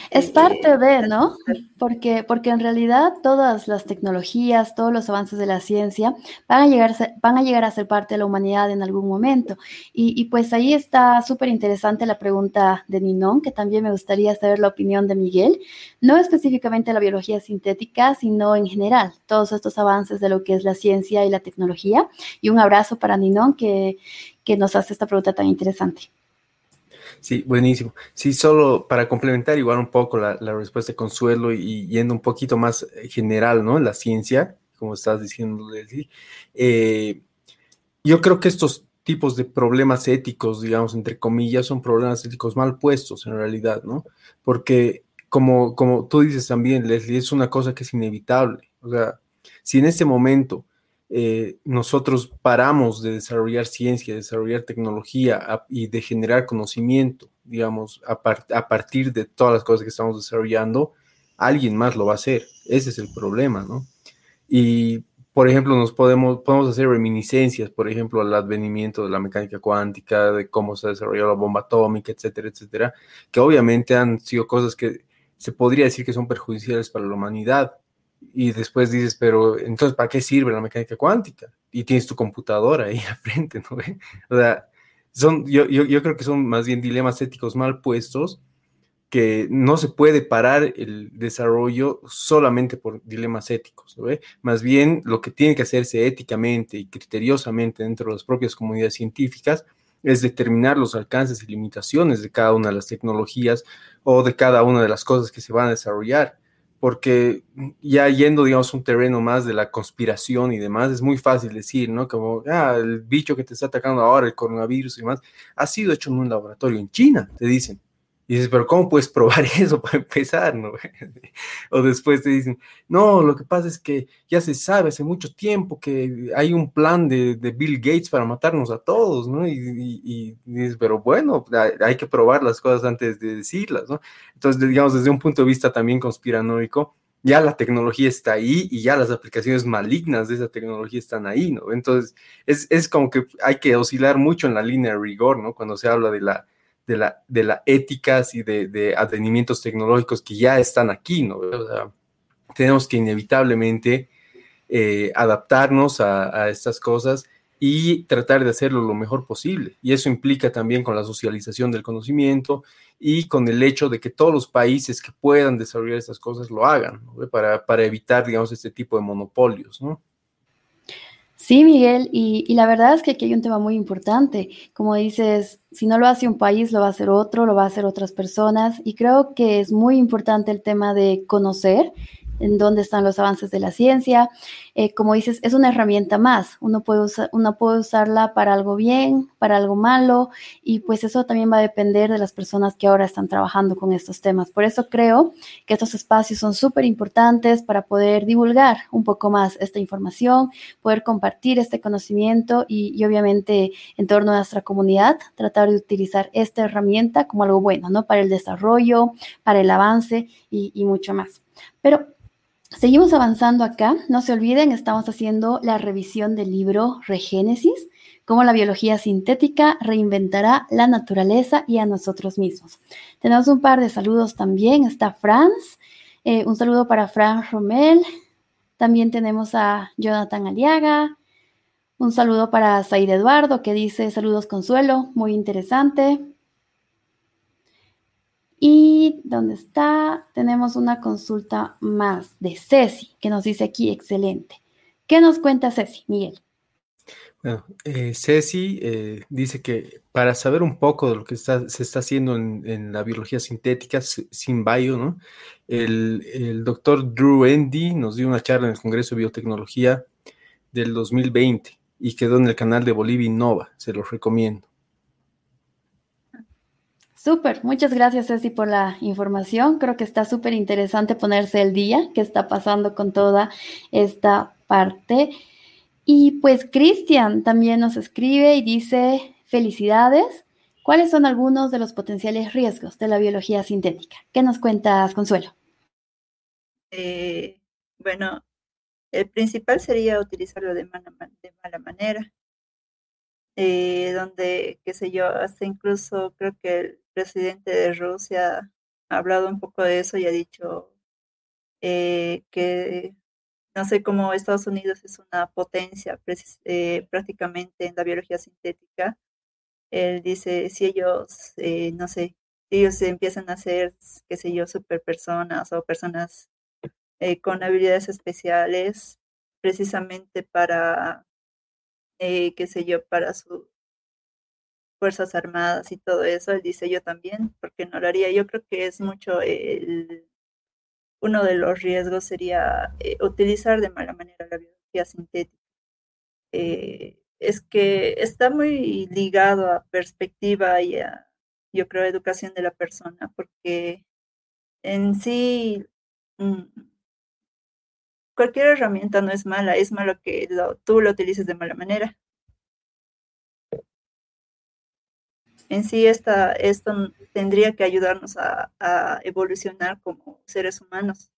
es parte de, ¿no? Porque, porque en realidad todas las tecnologías, todos los avances de la ciencia van a llegar, van a, llegar a ser parte de la humanidad en algún momento. Y, pues ahí está súper interesante la pregunta de Ninon, que también me gustaría saber la opinión de Miguel, no específicamente la biología sintética, sino en general, todos estos avances de lo que es la ciencia y la tecnología. Y un abrazo para Ninon que, que nos hace esta pregunta tan interesante. Sí, buenísimo. Sí, solo para complementar igual un poco la, respuesta de Consuelo y, yendo un poquito más eh, general, ¿no? La ciencia, como estás diciendo, eh, yo creo que estos tipos de problemas éticos, digamos, entre comillas, son problemas éticos mal puestos en realidad, ¿no? Porque como, como tú dices también, Leslie, es una cosa que es inevitable. O sea, si en este momento eh, nosotros paramos de desarrollar ciencia, de desarrollar tecnología y de generar conocimiento, digamos, a, a, partir de todas las cosas que estamos desarrollando, alguien más lo va a hacer. Ese es el problema, ¿no? Y, por ejemplo, nos podemos, podemos hacer reminiscencias, por ejemplo, al advenimiento de la mecánica cuántica, de cómo se desarrolló la bomba atómica, etcétera, etcétera, que obviamente han sido cosas que se podría decir que son perjudiciales para la humanidad, y después dices, pero entonces, ¿para qué sirve la mecánica cuántica? Y tienes tu computadora ahí al frente, ¿no? O sea, son, yo, yo, yo, creo que son más bien dilemas éticos mal puestos, que no se puede parar el desarrollo solamente por dilemas éticos, ¿no? Más bien lo que tiene que hacerse éticamente y criteriosamente dentro de las propias comunidades científicas es determinar los alcances y limitaciones de cada una de las tecnologías o de cada una de las cosas que se van a desarrollar porque ya yendo, digamos, un terreno más de la conspiración y demás, es muy fácil decir, ¿no? Como, ah, el bicho que te está atacando ahora, el coronavirus y demás, ha sido hecho en un laboratorio en China, te dicen. Y dices, pero ¿cómo puedes probar eso para empezar? ¿no? o después te dicen, no, lo que pasa es que ya se sabe hace mucho tiempo que hay un plan de, de Bill Gates para matarnos a todos, ¿no? Y, dices, pero bueno, hay que probar las cosas antes de decirlas, ¿no? Entonces, digamos, desde un punto de vista también conspiranoico, ya la tecnología está ahí y ya las aplicaciones malignas de esa tecnología están ahí, ¿no? Entonces, es, es como que hay que oscilar mucho en la línea de rigor, ¿no? Cuando se habla de la de la, de la éticas y de, de advenimientos tecnológicos que ya están aquí, ¿no? tenemos que inevitablemente eh, adaptarnos a, estas cosas y tratar de hacerlo lo mejor posible. Y eso implica también con la socialización del conocimiento y con el hecho de que todos los países que puedan desarrollar estas cosas lo hagan, para, para evitar, digamos, este tipo de monopolios, ¿no? Sí, Miguel, y, la verdad es que aquí hay un tema muy importante. Como dices, si no lo hace un país, lo va a hacer otro, lo va a hacer otras personas, y creo que es muy importante el tema de conocer en dónde están los avances de la ciencia. Eh, como dices, es una herramienta más. Uno puede, uno puede usarla para algo bien, para algo malo, y pues eso también va a depender de las personas que ahora están trabajando con estos temas. Por eso creo que estos espacios son súper importantes para poder divulgar un poco más esta información, poder compartir este conocimiento y, obviamente en torno a nuestra comunidad, tratar de utilizar esta herramienta como algo bueno, ¿no? Para el desarrollo, para el avance y, y mucho más. Pero Seguimos avanzando acá. No se olviden, estamos haciendo la revisión del libro Regénesis, cómo la biología sintética reinventará la naturaleza y a nosotros mismos. Tenemos un par de saludos también. Está Franz. Eh, un saludo para Franz Romel. También tenemos a Jonathan Aliaga. Un saludo para Said Eduardo que dice saludos Consuelo, muy interesante. Y ¿dónde está? Tenemos una consulta más de Ceci, que nos dice aquí, excelente. ¿Qué nos cuenta Ceci, Miguel? Bueno, eh, Ceci eh, dice que para saber un poco de lo que se está haciendo en, la biología sintética, sin bio, ¿no? El, el, doctor Drew Endy nos dio una charla en el Congreso de Biotecnología del 2020 y quedó en el canal de Bolivia Innova, se los recomiendo. Súper, muchas gracias Ceci por la información. Creo que está súper interesante ponerse el día, qué está pasando con toda esta parte. Y pues Cristian también nos escribe y dice, felicidades. ¿Cuáles son algunos de los potenciales riesgos de la biología sintética? ¿Qué nos cuentas, Consuelo? Eh, bueno, el principal sería utilizarlo de mala manera, eh, donde, qué sé yo, hasta incluso creo que el presidente de Rusia ha hablado un poco de eso y ha dicho eh, que no sé cómo Estados Unidos es una potencia eh, prácticamente en la biología sintética. Él dice, si ellos, eh, no sé, ellos empiezan a ser, qué sé yo, super personas o personas eh, con habilidades especiales, precisamente para, qué sé yo, para sus Fuerzas Armadas y todo eso, él dice yo también, porque no lo haría. Yo creo que es mucho el uno de los riesgos sería eh, utilizar de mala manera la biología sintética. Eh, es que está muy ligado a perspectiva y a, yo creo, educación de la persona, porque en sí mm, cualquier herramienta no es mala, es malo que tú lo utilices de mala manera. en sí esta, esto tendría que ayudarnos a, evolucionar como seres humanos.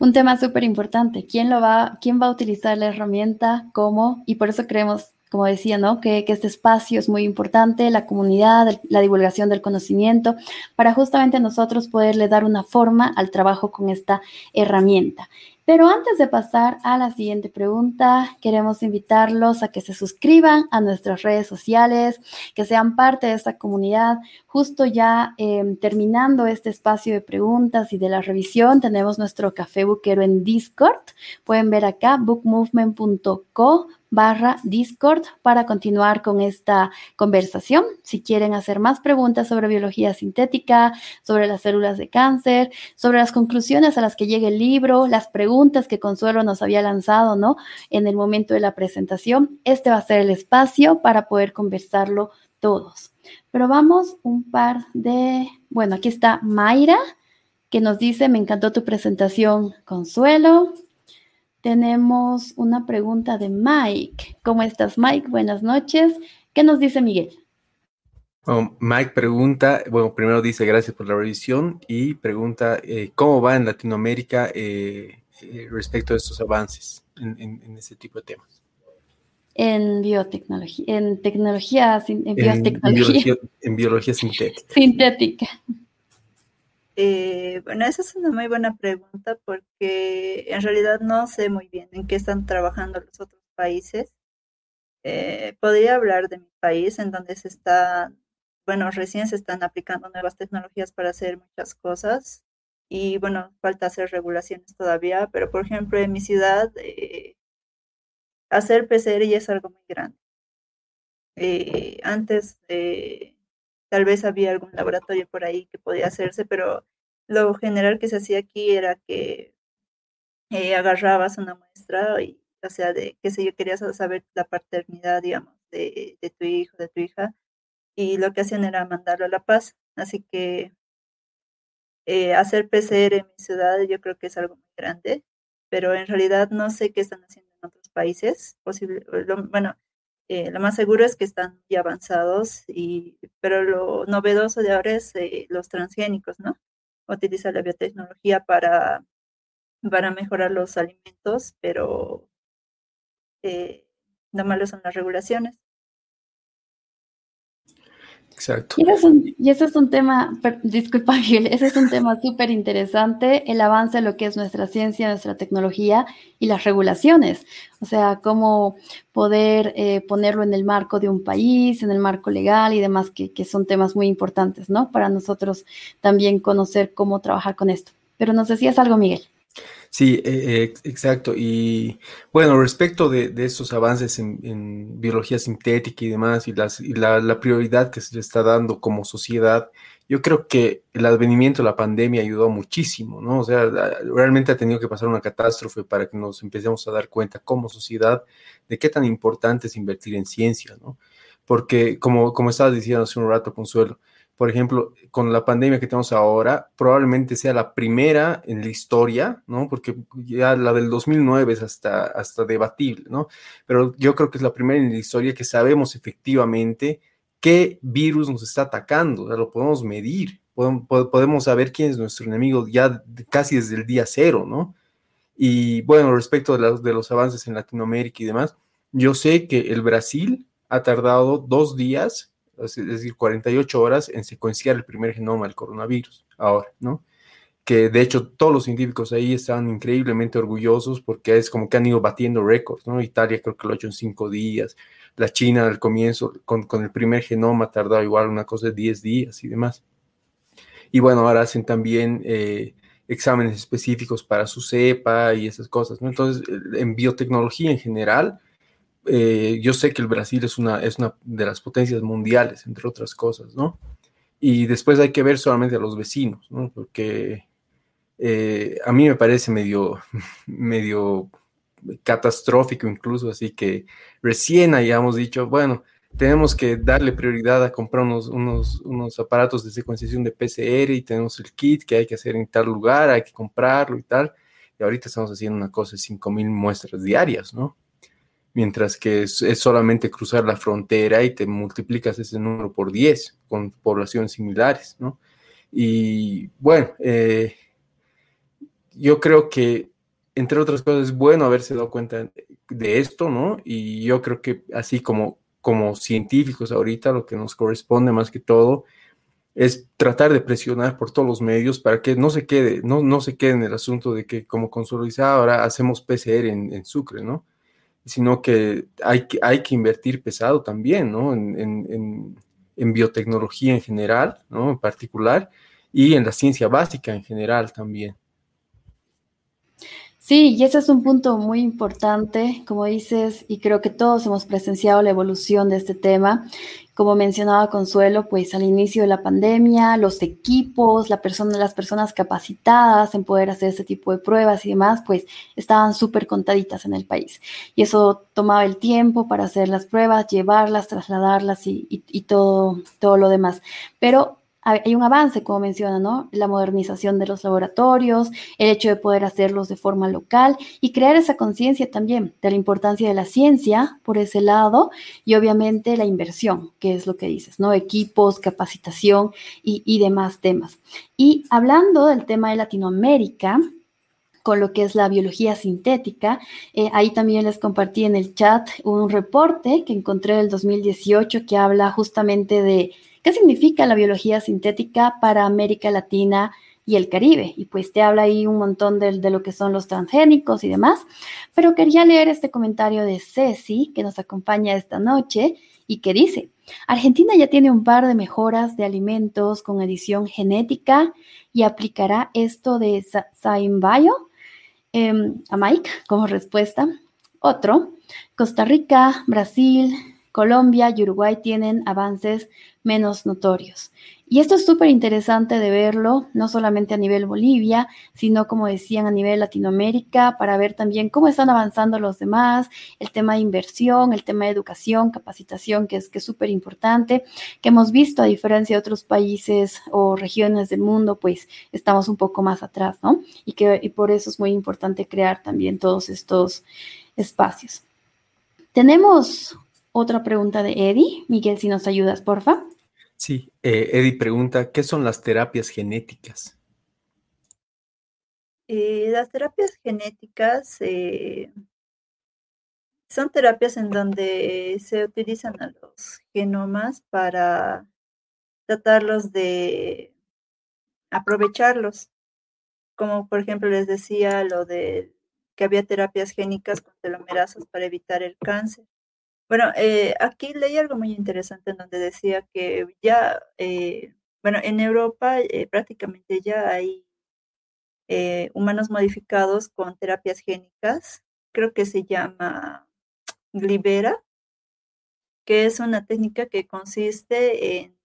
Un tema súper importante, ¿quién lo va, quién va a utilizar la herramienta, cómo? Y por eso creemos, como decía, ¿no? Que, este espacio es muy importante, la comunidad, la divulgación del conocimiento, para justamente nosotros poderle dar una forma al trabajo con esta herramienta. Pero antes de pasar a la siguiente pregunta, queremos invitarlos a que se suscriban a nuestras redes sociales, que sean parte de esta comunidad. Justo ya em, terminando este espacio de preguntas y de la revisión, tenemos nuestro café buquero en Discord. Pueden ver acá bookmovement.co barra Discord para continuar con esta conversación. Si quieren hacer más preguntas sobre biología sintética, sobre las células de cáncer, sobre las conclusiones a las que llega el libro, las preguntas que Consuelo nos había lanzado, ¿no? En el momento de la presentación, este va a ser el espacio para poder conversarlo todos. Pero vamos un par de, bueno, aquí está Mayra que nos dice, me encantó tu presentación, Consuelo. Tenemos una pregunta de Mike. ¿Cómo estás, Mike? Buenas noches. ¿Qué nos dice Miguel? Mike pregunta, bueno, primero dice gracias por la revisión y pregunta eh, cómo va en Latinoamérica eh, eh, respecto a estos avances en, en, este tipo de temas. En biotecnología, en tecnología, en biotecnología. en biología sintética. Sintética. Eh, bueno, esa es una muy buena pregunta porque en realidad no sé muy bien en qué están trabajando los otros países. Eh, podría hablar de mi país en donde se está, bueno, recién se están aplicando nuevas tecnologías para hacer muchas cosas y bueno, falta hacer regulaciones todavía, pero por ejemplo en mi ciudad eh, hacer PCR ya es algo muy grande. antes Tal vez había algún laboratorio por ahí que podía hacerse, pero lo general que se hacía aquí era que eh, agarrabas una muestra y, o sea, de qué sé yo, querías saber la paternidad, digamos, de, tu hijo, de tu hija, y lo que hacían era mandarlo a La Paz. Así que eh, hacer PCR en mi ciudad yo creo que es algo muy grande, pero en realidad no sé qué están haciendo en otros países. Posible, bueno, eh, lo más seguro es que están ya avanzados, y, pero lo novedoso de ahora es eh, los transgénicos, ¿no? Utiliza la biotecnología para, para mejorar los alimentos, pero eh, lo malo son las regulaciones. Exacto. Y ese es un, tema, disculpa, ese es un tema súper interesante, el avance de lo que es nuestra ciencia, nuestra tecnología y las regulaciones. O sea, cómo poder eh, ponerlo en el marco de un país, en el marco legal y demás, que, que son temas muy importantes, ¿no? Para nosotros también conocer cómo trabajar con esto. Pero nos decías algo, Miguel. Sí, eh, exacto. Y bueno, respecto de, estos avances en, biología sintética y demás, y, las, y la, prioridad que se le está dando como sociedad, yo creo que el advenimiento de la pandemia ayudó muchísimo, ¿no? O sea, realmente ha tenido que pasar una catástrofe para que nos empecemos a dar cuenta como sociedad de qué tan importante es invertir en ciencia, ¿no? Porque, como, como estaba diciendo hace un rato, Consuelo, por ejemplo, con la pandemia que tenemos ahora, probablemente sea la primera en la historia, ¿no? Porque ya la del 2009 es hasta, hasta debatible, ¿no? Pero yo creo que es la primera en la historia que sabemos efectivamente qué virus nos está atacando, o sea, lo podemos medir, podemos, saber quién es nuestro enemigo ya casi desde el día cero, ¿no? Y bueno, respecto de, de los avances en Latinoamérica y demás, yo sé que el Brasil ha tardado dos días es decir, 48 horas en secuenciar el primer genoma del coronavirus, ahora, ¿no? Que de hecho todos los científicos ahí están increíblemente orgullosos porque es como que han ido batiendo récords, ¿no? Italia creo que lo ha hecho en cinco días, la China al comienzo con, el primer genoma tardado igual una cosa de 10 días y demás. Y bueno, ahora hacen también eh, exámenes específicos para su cepa y esas cosas, ¿no? Entonces, en biotecnología en general, eh, yo sé que el Brasil es una, es una de las potencias mundiales, entre otras cosas, ¿no? Y después hay que ver solamente a los vecinos, ¿no? Porque eh, a mí me parece medio, medio catastrófico incluso, así que recién hayamos dicho, bueno, tenemos que darle prioridad a comprar unos, unos, unos, aparatos de secuenciación de PCR y tenemos el kit que hay que hacer en tal lugar, hay que comprarlo y tal. Y ahorita estamos haciendo una cosa de 5.000 muestras diarias, ¿no? Mientras que es, solamente cruzar la frontera y te multiplicas ese número por 10 con poblaciones similares, ¿no? Y bueno, eh, yo creo que, entre otras cosas, es bueno haberse dado cuenta de esto, ¿no? Y yo creo que así como, como científicos ahorita, lo que nos corresponde más que todo es tratar de presionar por todos los medios para que no se quede, no, no se quede en el asunto de que como consolidado ahora hacemos PCR en, en Sucre, ¿no? Sino que hay que, hay que invertir pesado también, ¿no? En, biotecnología en general, ¿no? En particular, y en la ciencia básica en general también. Sí, y ese es un punto muy importante, como dices, y creo que todos hemos presenciado la evolución de este tema. Como mencionaba Consuelo, pues al inicio de la pandemia, los equipos, la persona, las personas capacitadas en poder hacer este tipo de pruebas y demás, pues estaban súper contaditas en el país. Y eso tomaba el tiempo para hacer las pruebas, llevarlas, trasladarlas y, y todo, todo lo demás. Pero hay un avance, como menciona, ¿no? La modernización de los laboratorios, el hecho de poder hacerlos de forma local y crear esa conciencia también de la importancia de la ciencia por ese lado y obviamente la inversión, que es lo que dices, ¿no? Equipos, capacitación y, demás temas. Y hablando del tema de Latinoamérica, con lo que es la biología sintética. Eh, ahí también les compartí en el chat un reporte que encontré del 2018 que habla justamente de ¿Qué significa la biología sintética para América Latina y el Caribe? Y pues te habla ahí un montón de, lo que son los transgénicos y demás, pero quería leer este comentario de Ceci, que nos acompaña esta noche, y que dice, Argentina ya tiene un par de mejoras de alimentos con edición genética y aplicará esto de Sainbayo em, a Mike como respuesta. Otro, Costa Rica, Brasil, Colombia y Uruguay tienen avances menos notorios. Y esto es súper interesante de verlo, no solamente a nivel Bolivia, sino como decían a nivel Latinoamérica, para ver también cómo están avanzando los demás, el tema de inversión, el tema de educación, capacitación, que es que súper importante, que hemos visto a diferencia de otros países o regiones del mundo, pues estamos un poco más atrás, ¿no? Y, que, y por eso es muy importante crear también todos estos espacios. Tenemos otra pregunta de Eddie. Miguel, si nos ayudas, porfa. Sí, eh, Eddie pregunta, ¿qué son las terapias genéticas? Eh, las terapias genéticas eh, son terapias en donde se utilizan a los genomas para tratarlos de aprovecharlos. Como por ejemplo les decía lo de que había terapias génicas con telomerasas para evitar el cáncer. Bueno, eh, aquí leí algo muy interesante en donde decía que ya, eh, bueno, en Europa eh, prácticamente ya hay humanos modificados con terapias génicas. Creo que se llama Glibera, que es una técnica que consiste en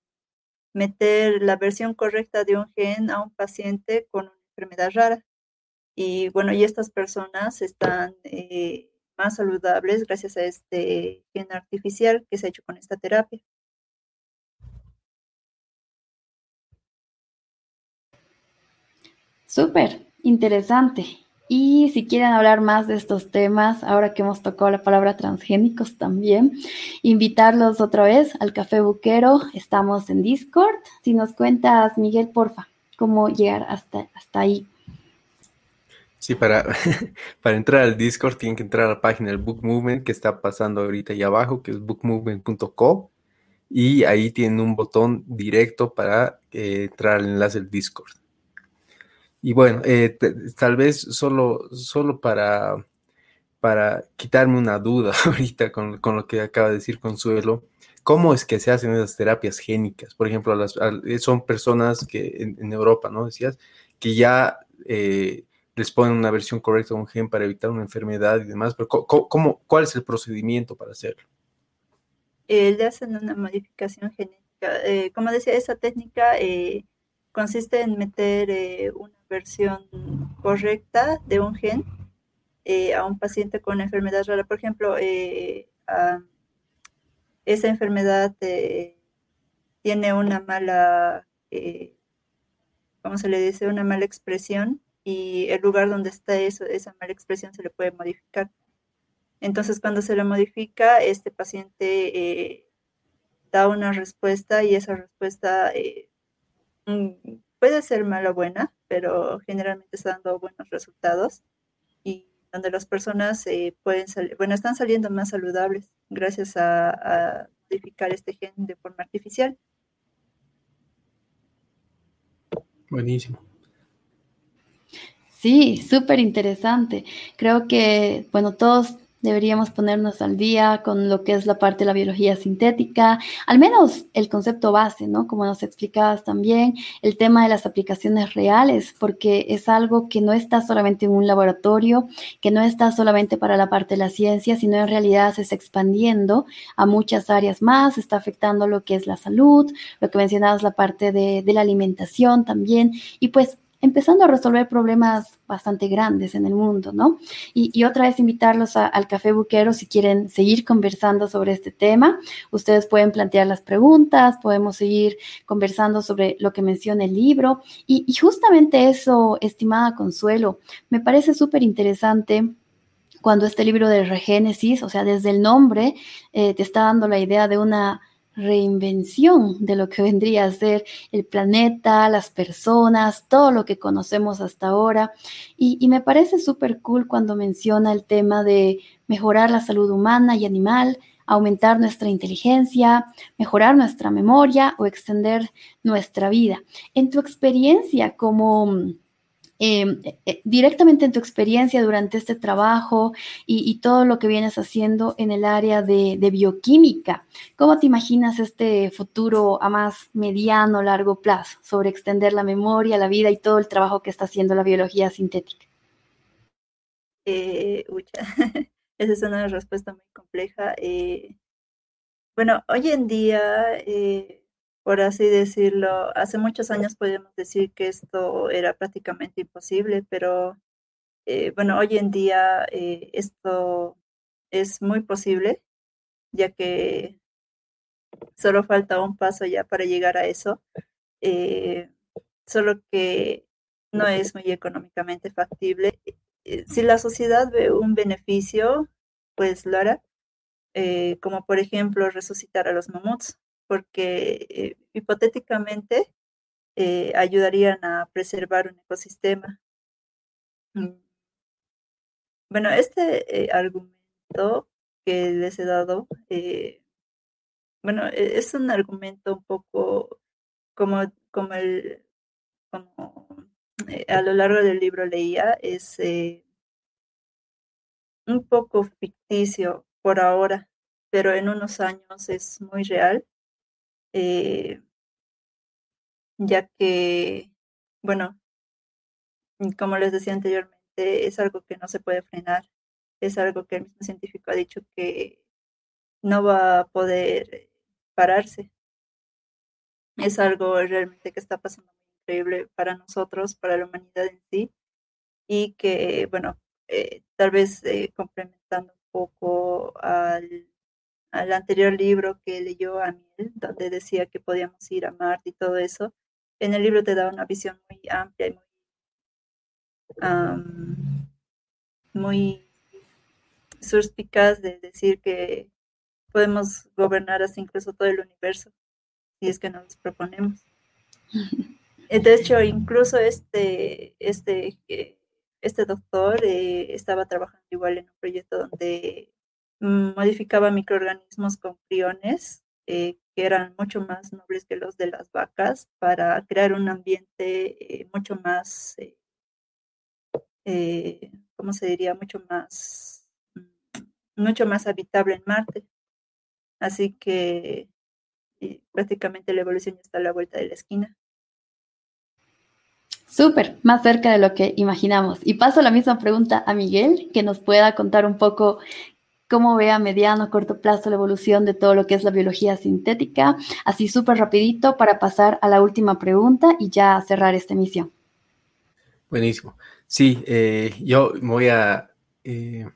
meter la versión correcta de un gen a un paciente con una enfermedad rara. Y bueno, y estas personas están eh, más saludables gracias a este gen artificial que se ha hecho con esta terapia. Súper, interesante. Y si quieren hablar más de estos temas, ahora que hemos tocado la palabra transgénicos también, invitarlos otra vez al Café Buquero. Estamos en Discord. Si nos cuentas, Miguel, porfa, cómo llegar hasta, hasta ahí. Sí, para, para entrar al Discord tienen que entrar a la página del Book Movement que está pasando ahorita ahí abajo, que es bookmovement.co. Y ahí tienen un botón directo para eh, entrar al enlace del Discord. Y bueno, eh, tal vez solo, solo para, para quitarme una duda ahorita con, lo que acaba de decir Consuelo, ¿cómo es que se hacen esas terapias génicas? Por ejemplo, son personas que en, Europa, ¿no? Decías, que ya eh, les ponen una versión correcta de un gen para evitar una enfermedad y demás, pero ¿cómo, cuál es el procedimiento para hacerlo? le hacen una modificación genética. como decía, esa técnica consiste en meter una versión correcta de un gen eh, a un paciente con enfermedad rara. Por ejemplo, eh, esa enfermedad eh, tiene una mala, ¿cómo se le dice? Una mala expresión y el lugar donde está eso, esa mala expresión se le puede modificar. Entonces, cuando se le modifica, este paciente da una respuesta y esa respuesta mm, puede ser mala o buena, pero generalmente está dando buenos resultados y donde las personas eh, pueden bueno, están saliendo más saludables gracias a, modificar este gen de forma artificial. Buenísimo. Sí, súper interesante. Creo que, bueno, todos Deberíamos ponernos al día con lo que es la parte de la biología sintética, al menos el concepto base, ¿no? Como nos explicabas también, el tema de las aplicaciones reales, porque es algo que no está solamente en un laboratorio, que no está solamente para la parte de la ciencia, sino en realidad se está expandiendo a muchas áreas más, está afectando lo que es la salud, lo que mencionabas, la parte de, de la alimentación también, y pues empezando a resolver problemas bastante grandes en el mundo, ¿no? Y, otra vez invitarlos al Café Buquero si quieren seguir conversando sobre este tema. Ustedes pueden plantear las preguntas, podemos seguir conversando sobre lo que menciona el libro. Y, justamente eso, estimada Consuelo, me parece súper interesante cuando este libro de Regénesis, o sea, desde el nombre, eh, te está dando la idea de una reinvención de lo que vendría a ser el planeta, las personas, todo lo que conocemos hasta ahora. Y, me parece súper cool cuando menciona el tema de mejorar la salud humana y animal, aumentar nuestra inteligencia, mejorar nuestra memoria o extender nuestra vida. En tu experiencia como Em, eh, eh, directamente en tu experiencia durante este trabajo y, todo lo que vienes haciendo en el área de, bioquímica. ¿Cómo te imaginas este futuro a más mediano, largo plazo sobre extender la memoria, la vida y todo el trabajo que está haciendo la biología sintética? Eh, esa es una respuesta muy compleja. bueno, hoy en día por así decirlo. Hace muchos años podríamos decir que esto era prácticamente imposible, pero eh, bueno, hoy en día eh, esto es muy posible, ya que solo falta un paso ya para llegar a eso, eh, solo que no es muy económicamente factible. Si la sociedad ve un beneficio, pues lo hará, como por ejemplo resucitar a los mamuts porque eh, hipotéticamente eh, ayudarían a preservar un ecosistema. Mm. Bueno, este eh, argumento que les he dado, bueno, e, es un argumento un poco como, como, el, como a lo largo del libro leía, es un poco ficticio por ahora, pero en unos años es muy real, eh, ya que, bueno, como les decía anteriormente, es algo que no se puede frenar, es algo que el mismo científico ha dicho que no va a poder pararse. Es algo realmente que está pasando muy increíble para nosotros, para la humanidad en sí, y que, bueno, eh, tal vez eh, complementando un poco al, al, anterior libro que leyó Amiel, donde decía que podíamos ir a Marte y todo eso, en el libro te da una visión muy amplia y muy, um, muy suspicaz de decir que podemos gobernar así incluso todo el universo, si es que nos proponemos. De hecho, incluso este, este, este doctor eh, estaba trabajando igual en un proyecto donde modificaba microorganismos con priones eh, que eran mucho más nobles que los de las vacas para crear un ambiente eh, mucho más, ¿cómo se diría? Mucho más, mm, mucho más habitable en Marte. Así que prácticamente la evolución ya está a la vuelta de la esquina. Súper, más cerca de lo que imaginamos. Y paso la misma pregunta a Miguel, que nos pueda contar un poco cómo ve a mediano, o corto plazo la evolución de todo lo que es la biología sintética, así súper rapidito para pasar a la última pregunta y ya cerrar esta emisión. Buenísimo. Sí, eh, yo voy a eh,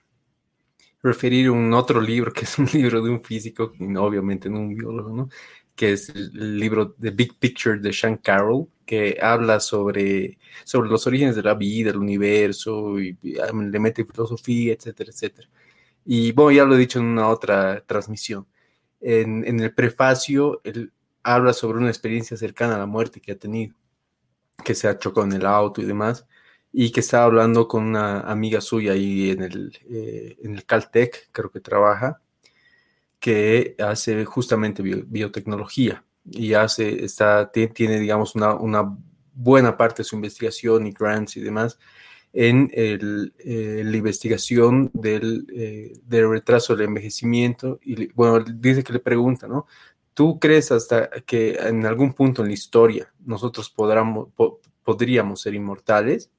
referir un otro libro, que es un libro de un físico, obviamente no un biólogo, ¿no? que es el libro The Big Picture de Sean Carroll, que habla sobre, sobre los orígenes de la vida, el universo, y, le mete filosofía, etcétera, etcétera. Y bueno, ya lo he dicho en una otra transmisión. En, en, el prefacio, él habla sobre una experiencia cercana a la muerte que ha tenido, que se ha chocado en el auto y demás, y que estaba hablando con una amiga suya ahí en el, eh, en el Caltech, creo que trabaja, que hace justamente biotecnología y hace, está, tiene, digamos, una, una, buena parte de su investigación y grants y demás en el, eh, la investigación del, eh, del, retraso del envejecimiento. Y bueno, dice que le pregunta, ¿no? ¿Tú crees hasta que en algún punto en la historia nosotros podamos, podríamos ser inmortales?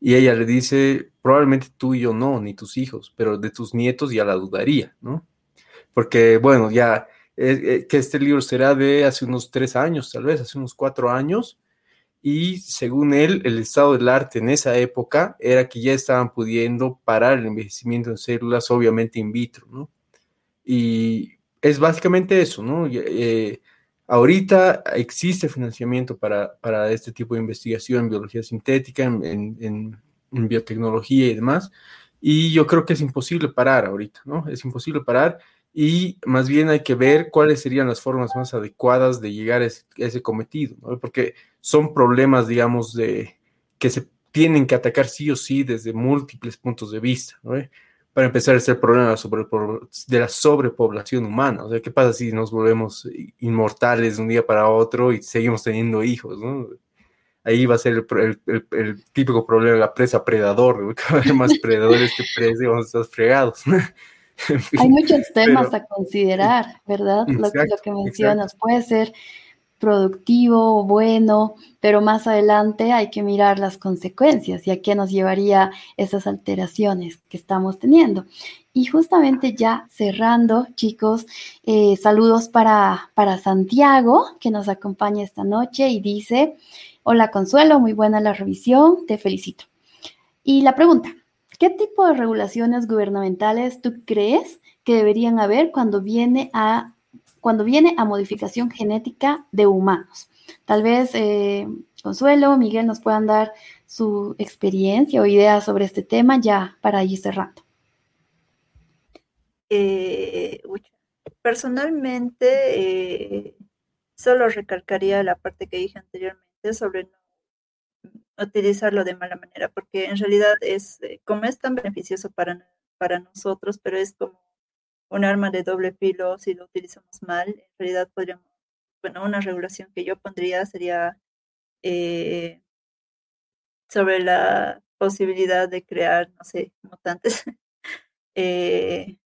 Y ella le dice, probablemente tú y yo no, ni tus hijos, pero de tus nietos ya la dudaría, ¿no? porque bueno, ya eh, que este libro será de hace unos tres años, tal vez, hace unos cuatro años, y según él, el estado del arte en esa época era que ya estaban pudiendo parar el envejecimiento en células, obviamente in vitro, ¿no? Y es básicamente eso, ¿no? Eh, ahorita existe financiamiento para, para, este tipo de investigación en biología sintética, en, en, en biotecnología y demás, y yo creo que es imposible parar ahorita, ¿no? Es imposible parar y más bien hay que ver cuáles serían las formas más adecuadas de llegar a ese, cometido, ¿no? porque son problemas, digamos, de que se tienen que atacar sí o sí desde múltiples puntos de vista. ¿no? Para empezar, es el problema de la sobrepoblación humana. O sea, ¿qué pasa si nos volvemos inmortales de un día para otro y seguimos teniendo hijos? ¿no? Ahí va a ser el, típico problema de la presa predador. ¿no? Vez más predadores que presas, vamos a estar fregados. Hay muchos temas a considerar, ¿verdad? lo, que mencionas puede ser productivo, bueno, pero más adelante hay que mirar las consecuencias y a qué nos llevaría esas alteraciones que estamos teniendo. Y justamente ya cerrando, chicos, eh, saludos para, para Santiago, que nos acompaña esta noche y dice, hola Consuelo, muy buena la revisión, te felicito. Y la pregunta, ¿Qué tipo de regulaciones gubernamentales tú crees que deberían haber cuando viene a, cuando viene a modificación genética de humanos? Tal vez eh, Consuelo, Miguel nos puedan dar su experiencia o ideas sobre este tema ya para ir cerrando. Eh, personalmente, eh, solo recalcaría la parte que dije anteriormente sobre utilizarlo de mala manera, porque en realidad es, eh, como es tan beneficioso para, para nosotros, pero es como un arma de doble filo si lo utilizamos mal, en realidad podríamos bueno, una regulación que yo pondría sería eh, sobre la posibilidad de crear, no sé, mutantes. eh,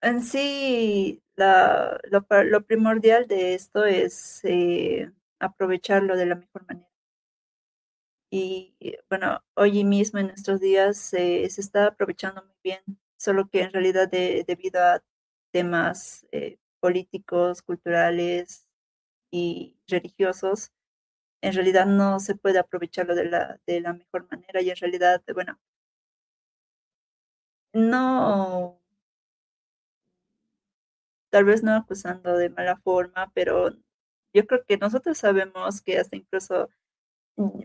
en sí, la, lo, lo, primordial de esto es eh, aprovecharlo de la mejor manera. Y bueno, hoy mismo en nuestros días eh, se está aprovechando muy bien, solo que en realidad de, debido a temas eh, políticos, culturales y religiosos, en realidad no se puede aprovecharlo de la, de la mejor manera y en realidad, bueno, no, tal vez no acusando de mala forma, pero yo creo que nosotros sabemos que hasta incluso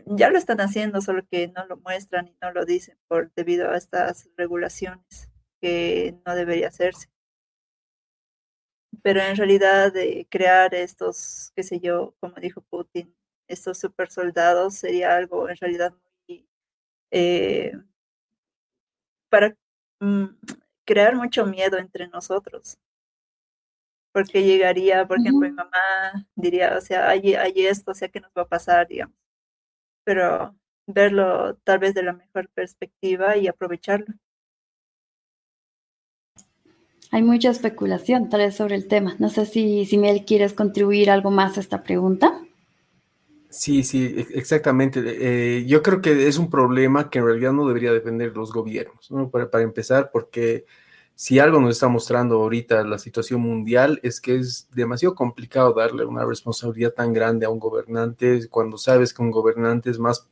ya lo están haciendo, solo que no lo muestran y no lo dicen por debido a estas regulaciones que no debería hacerse. Pero en realidad de crear estos, qué sé yo, como dijo Putin, estos super soldados sería algo en realidad muy eh, para mm, crear mucho miedo entre nosotros. Porque llegaría, por ejemplo, mi mamá diría, o sea, hay, hay esto, o sea, ¿qué nos va a pasar, digamos? Pero verlo tal vez de la mejor perspectiva y aprovecharlo. Hay mucha especulación tal vez sobre el tema. No sé si, si Mel quieres contribuir algo más a esta pregunta. Sí, sí, exactamente. Eh, yo creo que es un problema que en realidad no debería depender de los gobiernos, ¿no? para, para, empezar, porque si algo nos está mostrando ahorita la situación mundial es que es demasiado complicado darle una responsabilidad tan grande a un gobernante cuando sabes que un gobernante es más,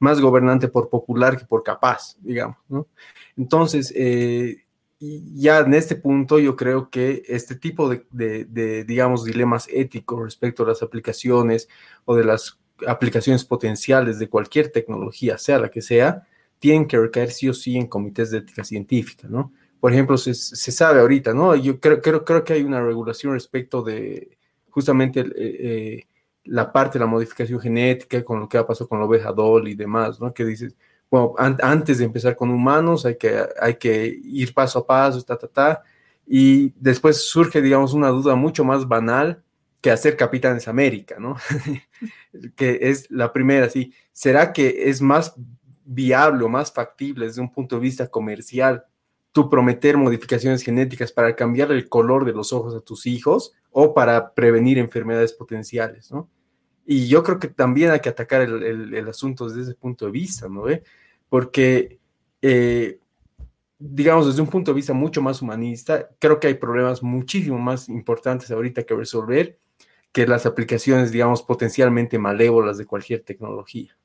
más gobernante por popular que por capaz, digamos, ¿no? Entonces, eh, ya en este punto yo creo que este tipo de, de, digamos, dilemas éticos respecto a las aplicaciones o de las aplicaciones potenciales de cualquier tecnología, sea la que sea, tienen que recaer sí o sí en comités de ética científica, ¿no? Por ejemplo, se, se sabe ahorita, ¿no? Yo creo, creo, creo, que hay una regulación respecto de justamente eh, eh, la parte de la modificación genética, con lo que ha pasado con la oveja Doll y demás, ¿no? Que dices, bueno, antes de empezar con humanos hay que, hay que ir paso a paso, ta, ta, ta, y después surge, digamos, una duda mucho más banal que hacer Capitanes América, ¿no? que es la primera, sí. ¿Será que es más viable o más factible desde un punto de vista comercial tú prometer modificaciones genéticas para cambiar el color de los ojos a tus hijos o para prevenir enfermedades potenciales, ¿no? Y yo creo que también hay que atacar el, asunto desde ese punto de vista, ¿no? Porque, eh, digamos, desde un punto de vista mucho más humanista, creo que hay problemas muchísimo más importantes ahorita que resolver que las aplicaciones, digamos, potencialmente malévolas de cualquier tecnología.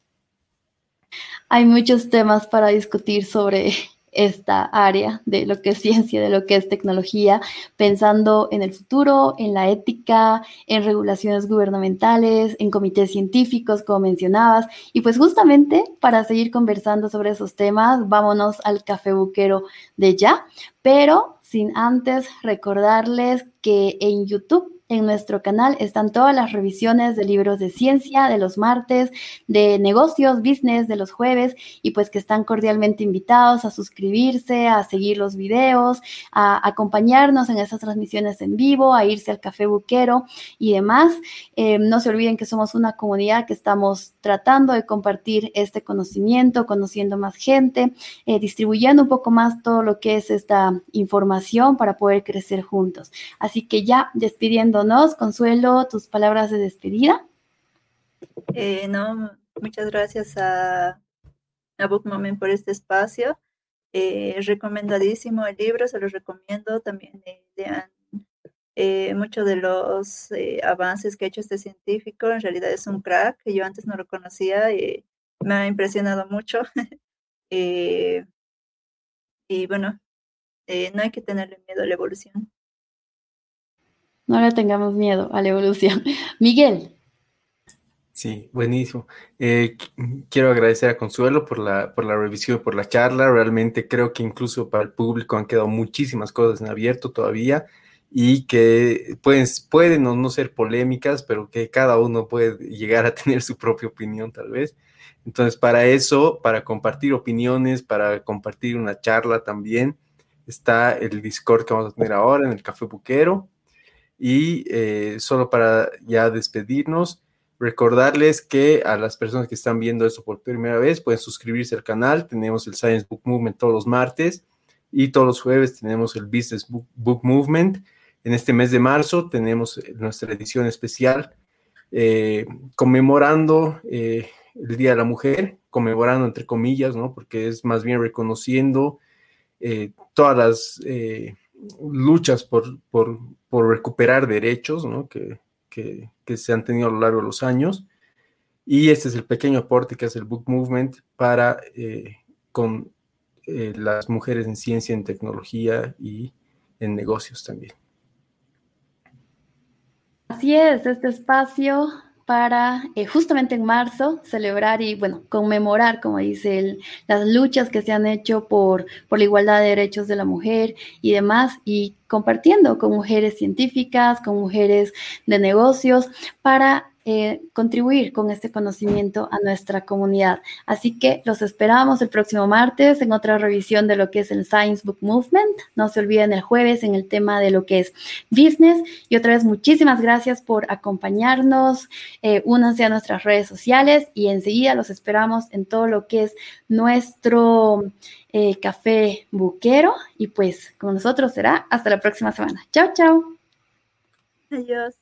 Hay muchos temas para discutir sobre esta área de lo que es ciencia, de lo que es tecnología, pensando en el futuro, en la ética, en regulaciones gubernamentales, en comités científicos, como mencionabas. Y pues justamente para seguir conversando sobre esos temas, vámonos al café buquero de ya, pero sin antes recordarles que en YouTube en nuestro canal están todas las revisiones de libros de ciencia de los martes, de negocios, business de los jueves y pues que están cordialmente invitados a suscribirse, a seguir los videos, a acompañarnos en esas transmisiones en vivo, a irse al café buquero y demás. Eh, no se olviden que somos una comunidad que estamos tratando de compartir este conocimiento, conociendo más gente, eh, distribuyendo un poco más todo lo que es esta información para poder crecer juntos. Así que ya despidiendo Consuelo, tus palabras de despedida. Eh, no, muchas gracias a, Book Moment por este espacio. Eh, recomendadísimo el libro, se los recomiendo. También eh, lean eh, muchos de los avances que ha hecho este científico. En realidad es un crack que yo antes no lo conocía y me ha impresionado mucho. y bueno, no hay que tenerle miedo a la evolución. No le tengamos miedo a la evolución. Miguel. Sí, buenísimo. Eh, quiero agradecer a Consuelo por la, por la revisión, por la charla. Realmente creo que incluso para el público han quedado muchísimas cosas en abierto todavía y que pueden, pueden o no ser polémicas, pero que cada uno puede llegar a tener su propia opinión tal vez. Entonces, para eso, para compartir opiniones, para compartir una charla también, está el Discord que vamos a tener ahora en el Café Buquero Y eh, solo para ya despedirnos, recordarles que a las personas que están viendo esto por primera vez pueden suscribirse al canal. Tenemos el Science Book Movement todos los martes y todos los jueves tenemos el Business Book, Movement. En este mes de marzo tenemos nuestra edición especial eh, conmemorando eh, el Día de la Mujer, conmemorando entre comillas, ¿no? Porque es más bien reconociendo eh, todas las luchas por, recuperar derechos, ¿no? Que, se han tenido a lo largo de los años. Y este es el pequeño aporte que hace el Book Movement para con las mujeres en ciencia, en tecnología y en negocios también. Así es, este espacio para eh, justamente en marzo celebrar y, bueno, conmemorar, como dice él, las luchas que se han hecho por, por la igualdad de derechos de la mujer y demás, y compartiendo con mujeres científicas, con mujeres de negocios, para eh, contribuir con este conocimiento a nuestra comunidad. Así que los esperamos el próximo martes en otra revisión de lo que es el Science Book Movement. No se olviden el jueves en el tema de lo que es business. Y otra vez, muchísimas gracias por acompañarnos. Eh, únanse a nuestras redes sociales y enseguida los esperamos en todo lo que es nuestro eh, café buquero. Y pues con nosotros será hasta la próxima semana. Chao, chao. Adiós.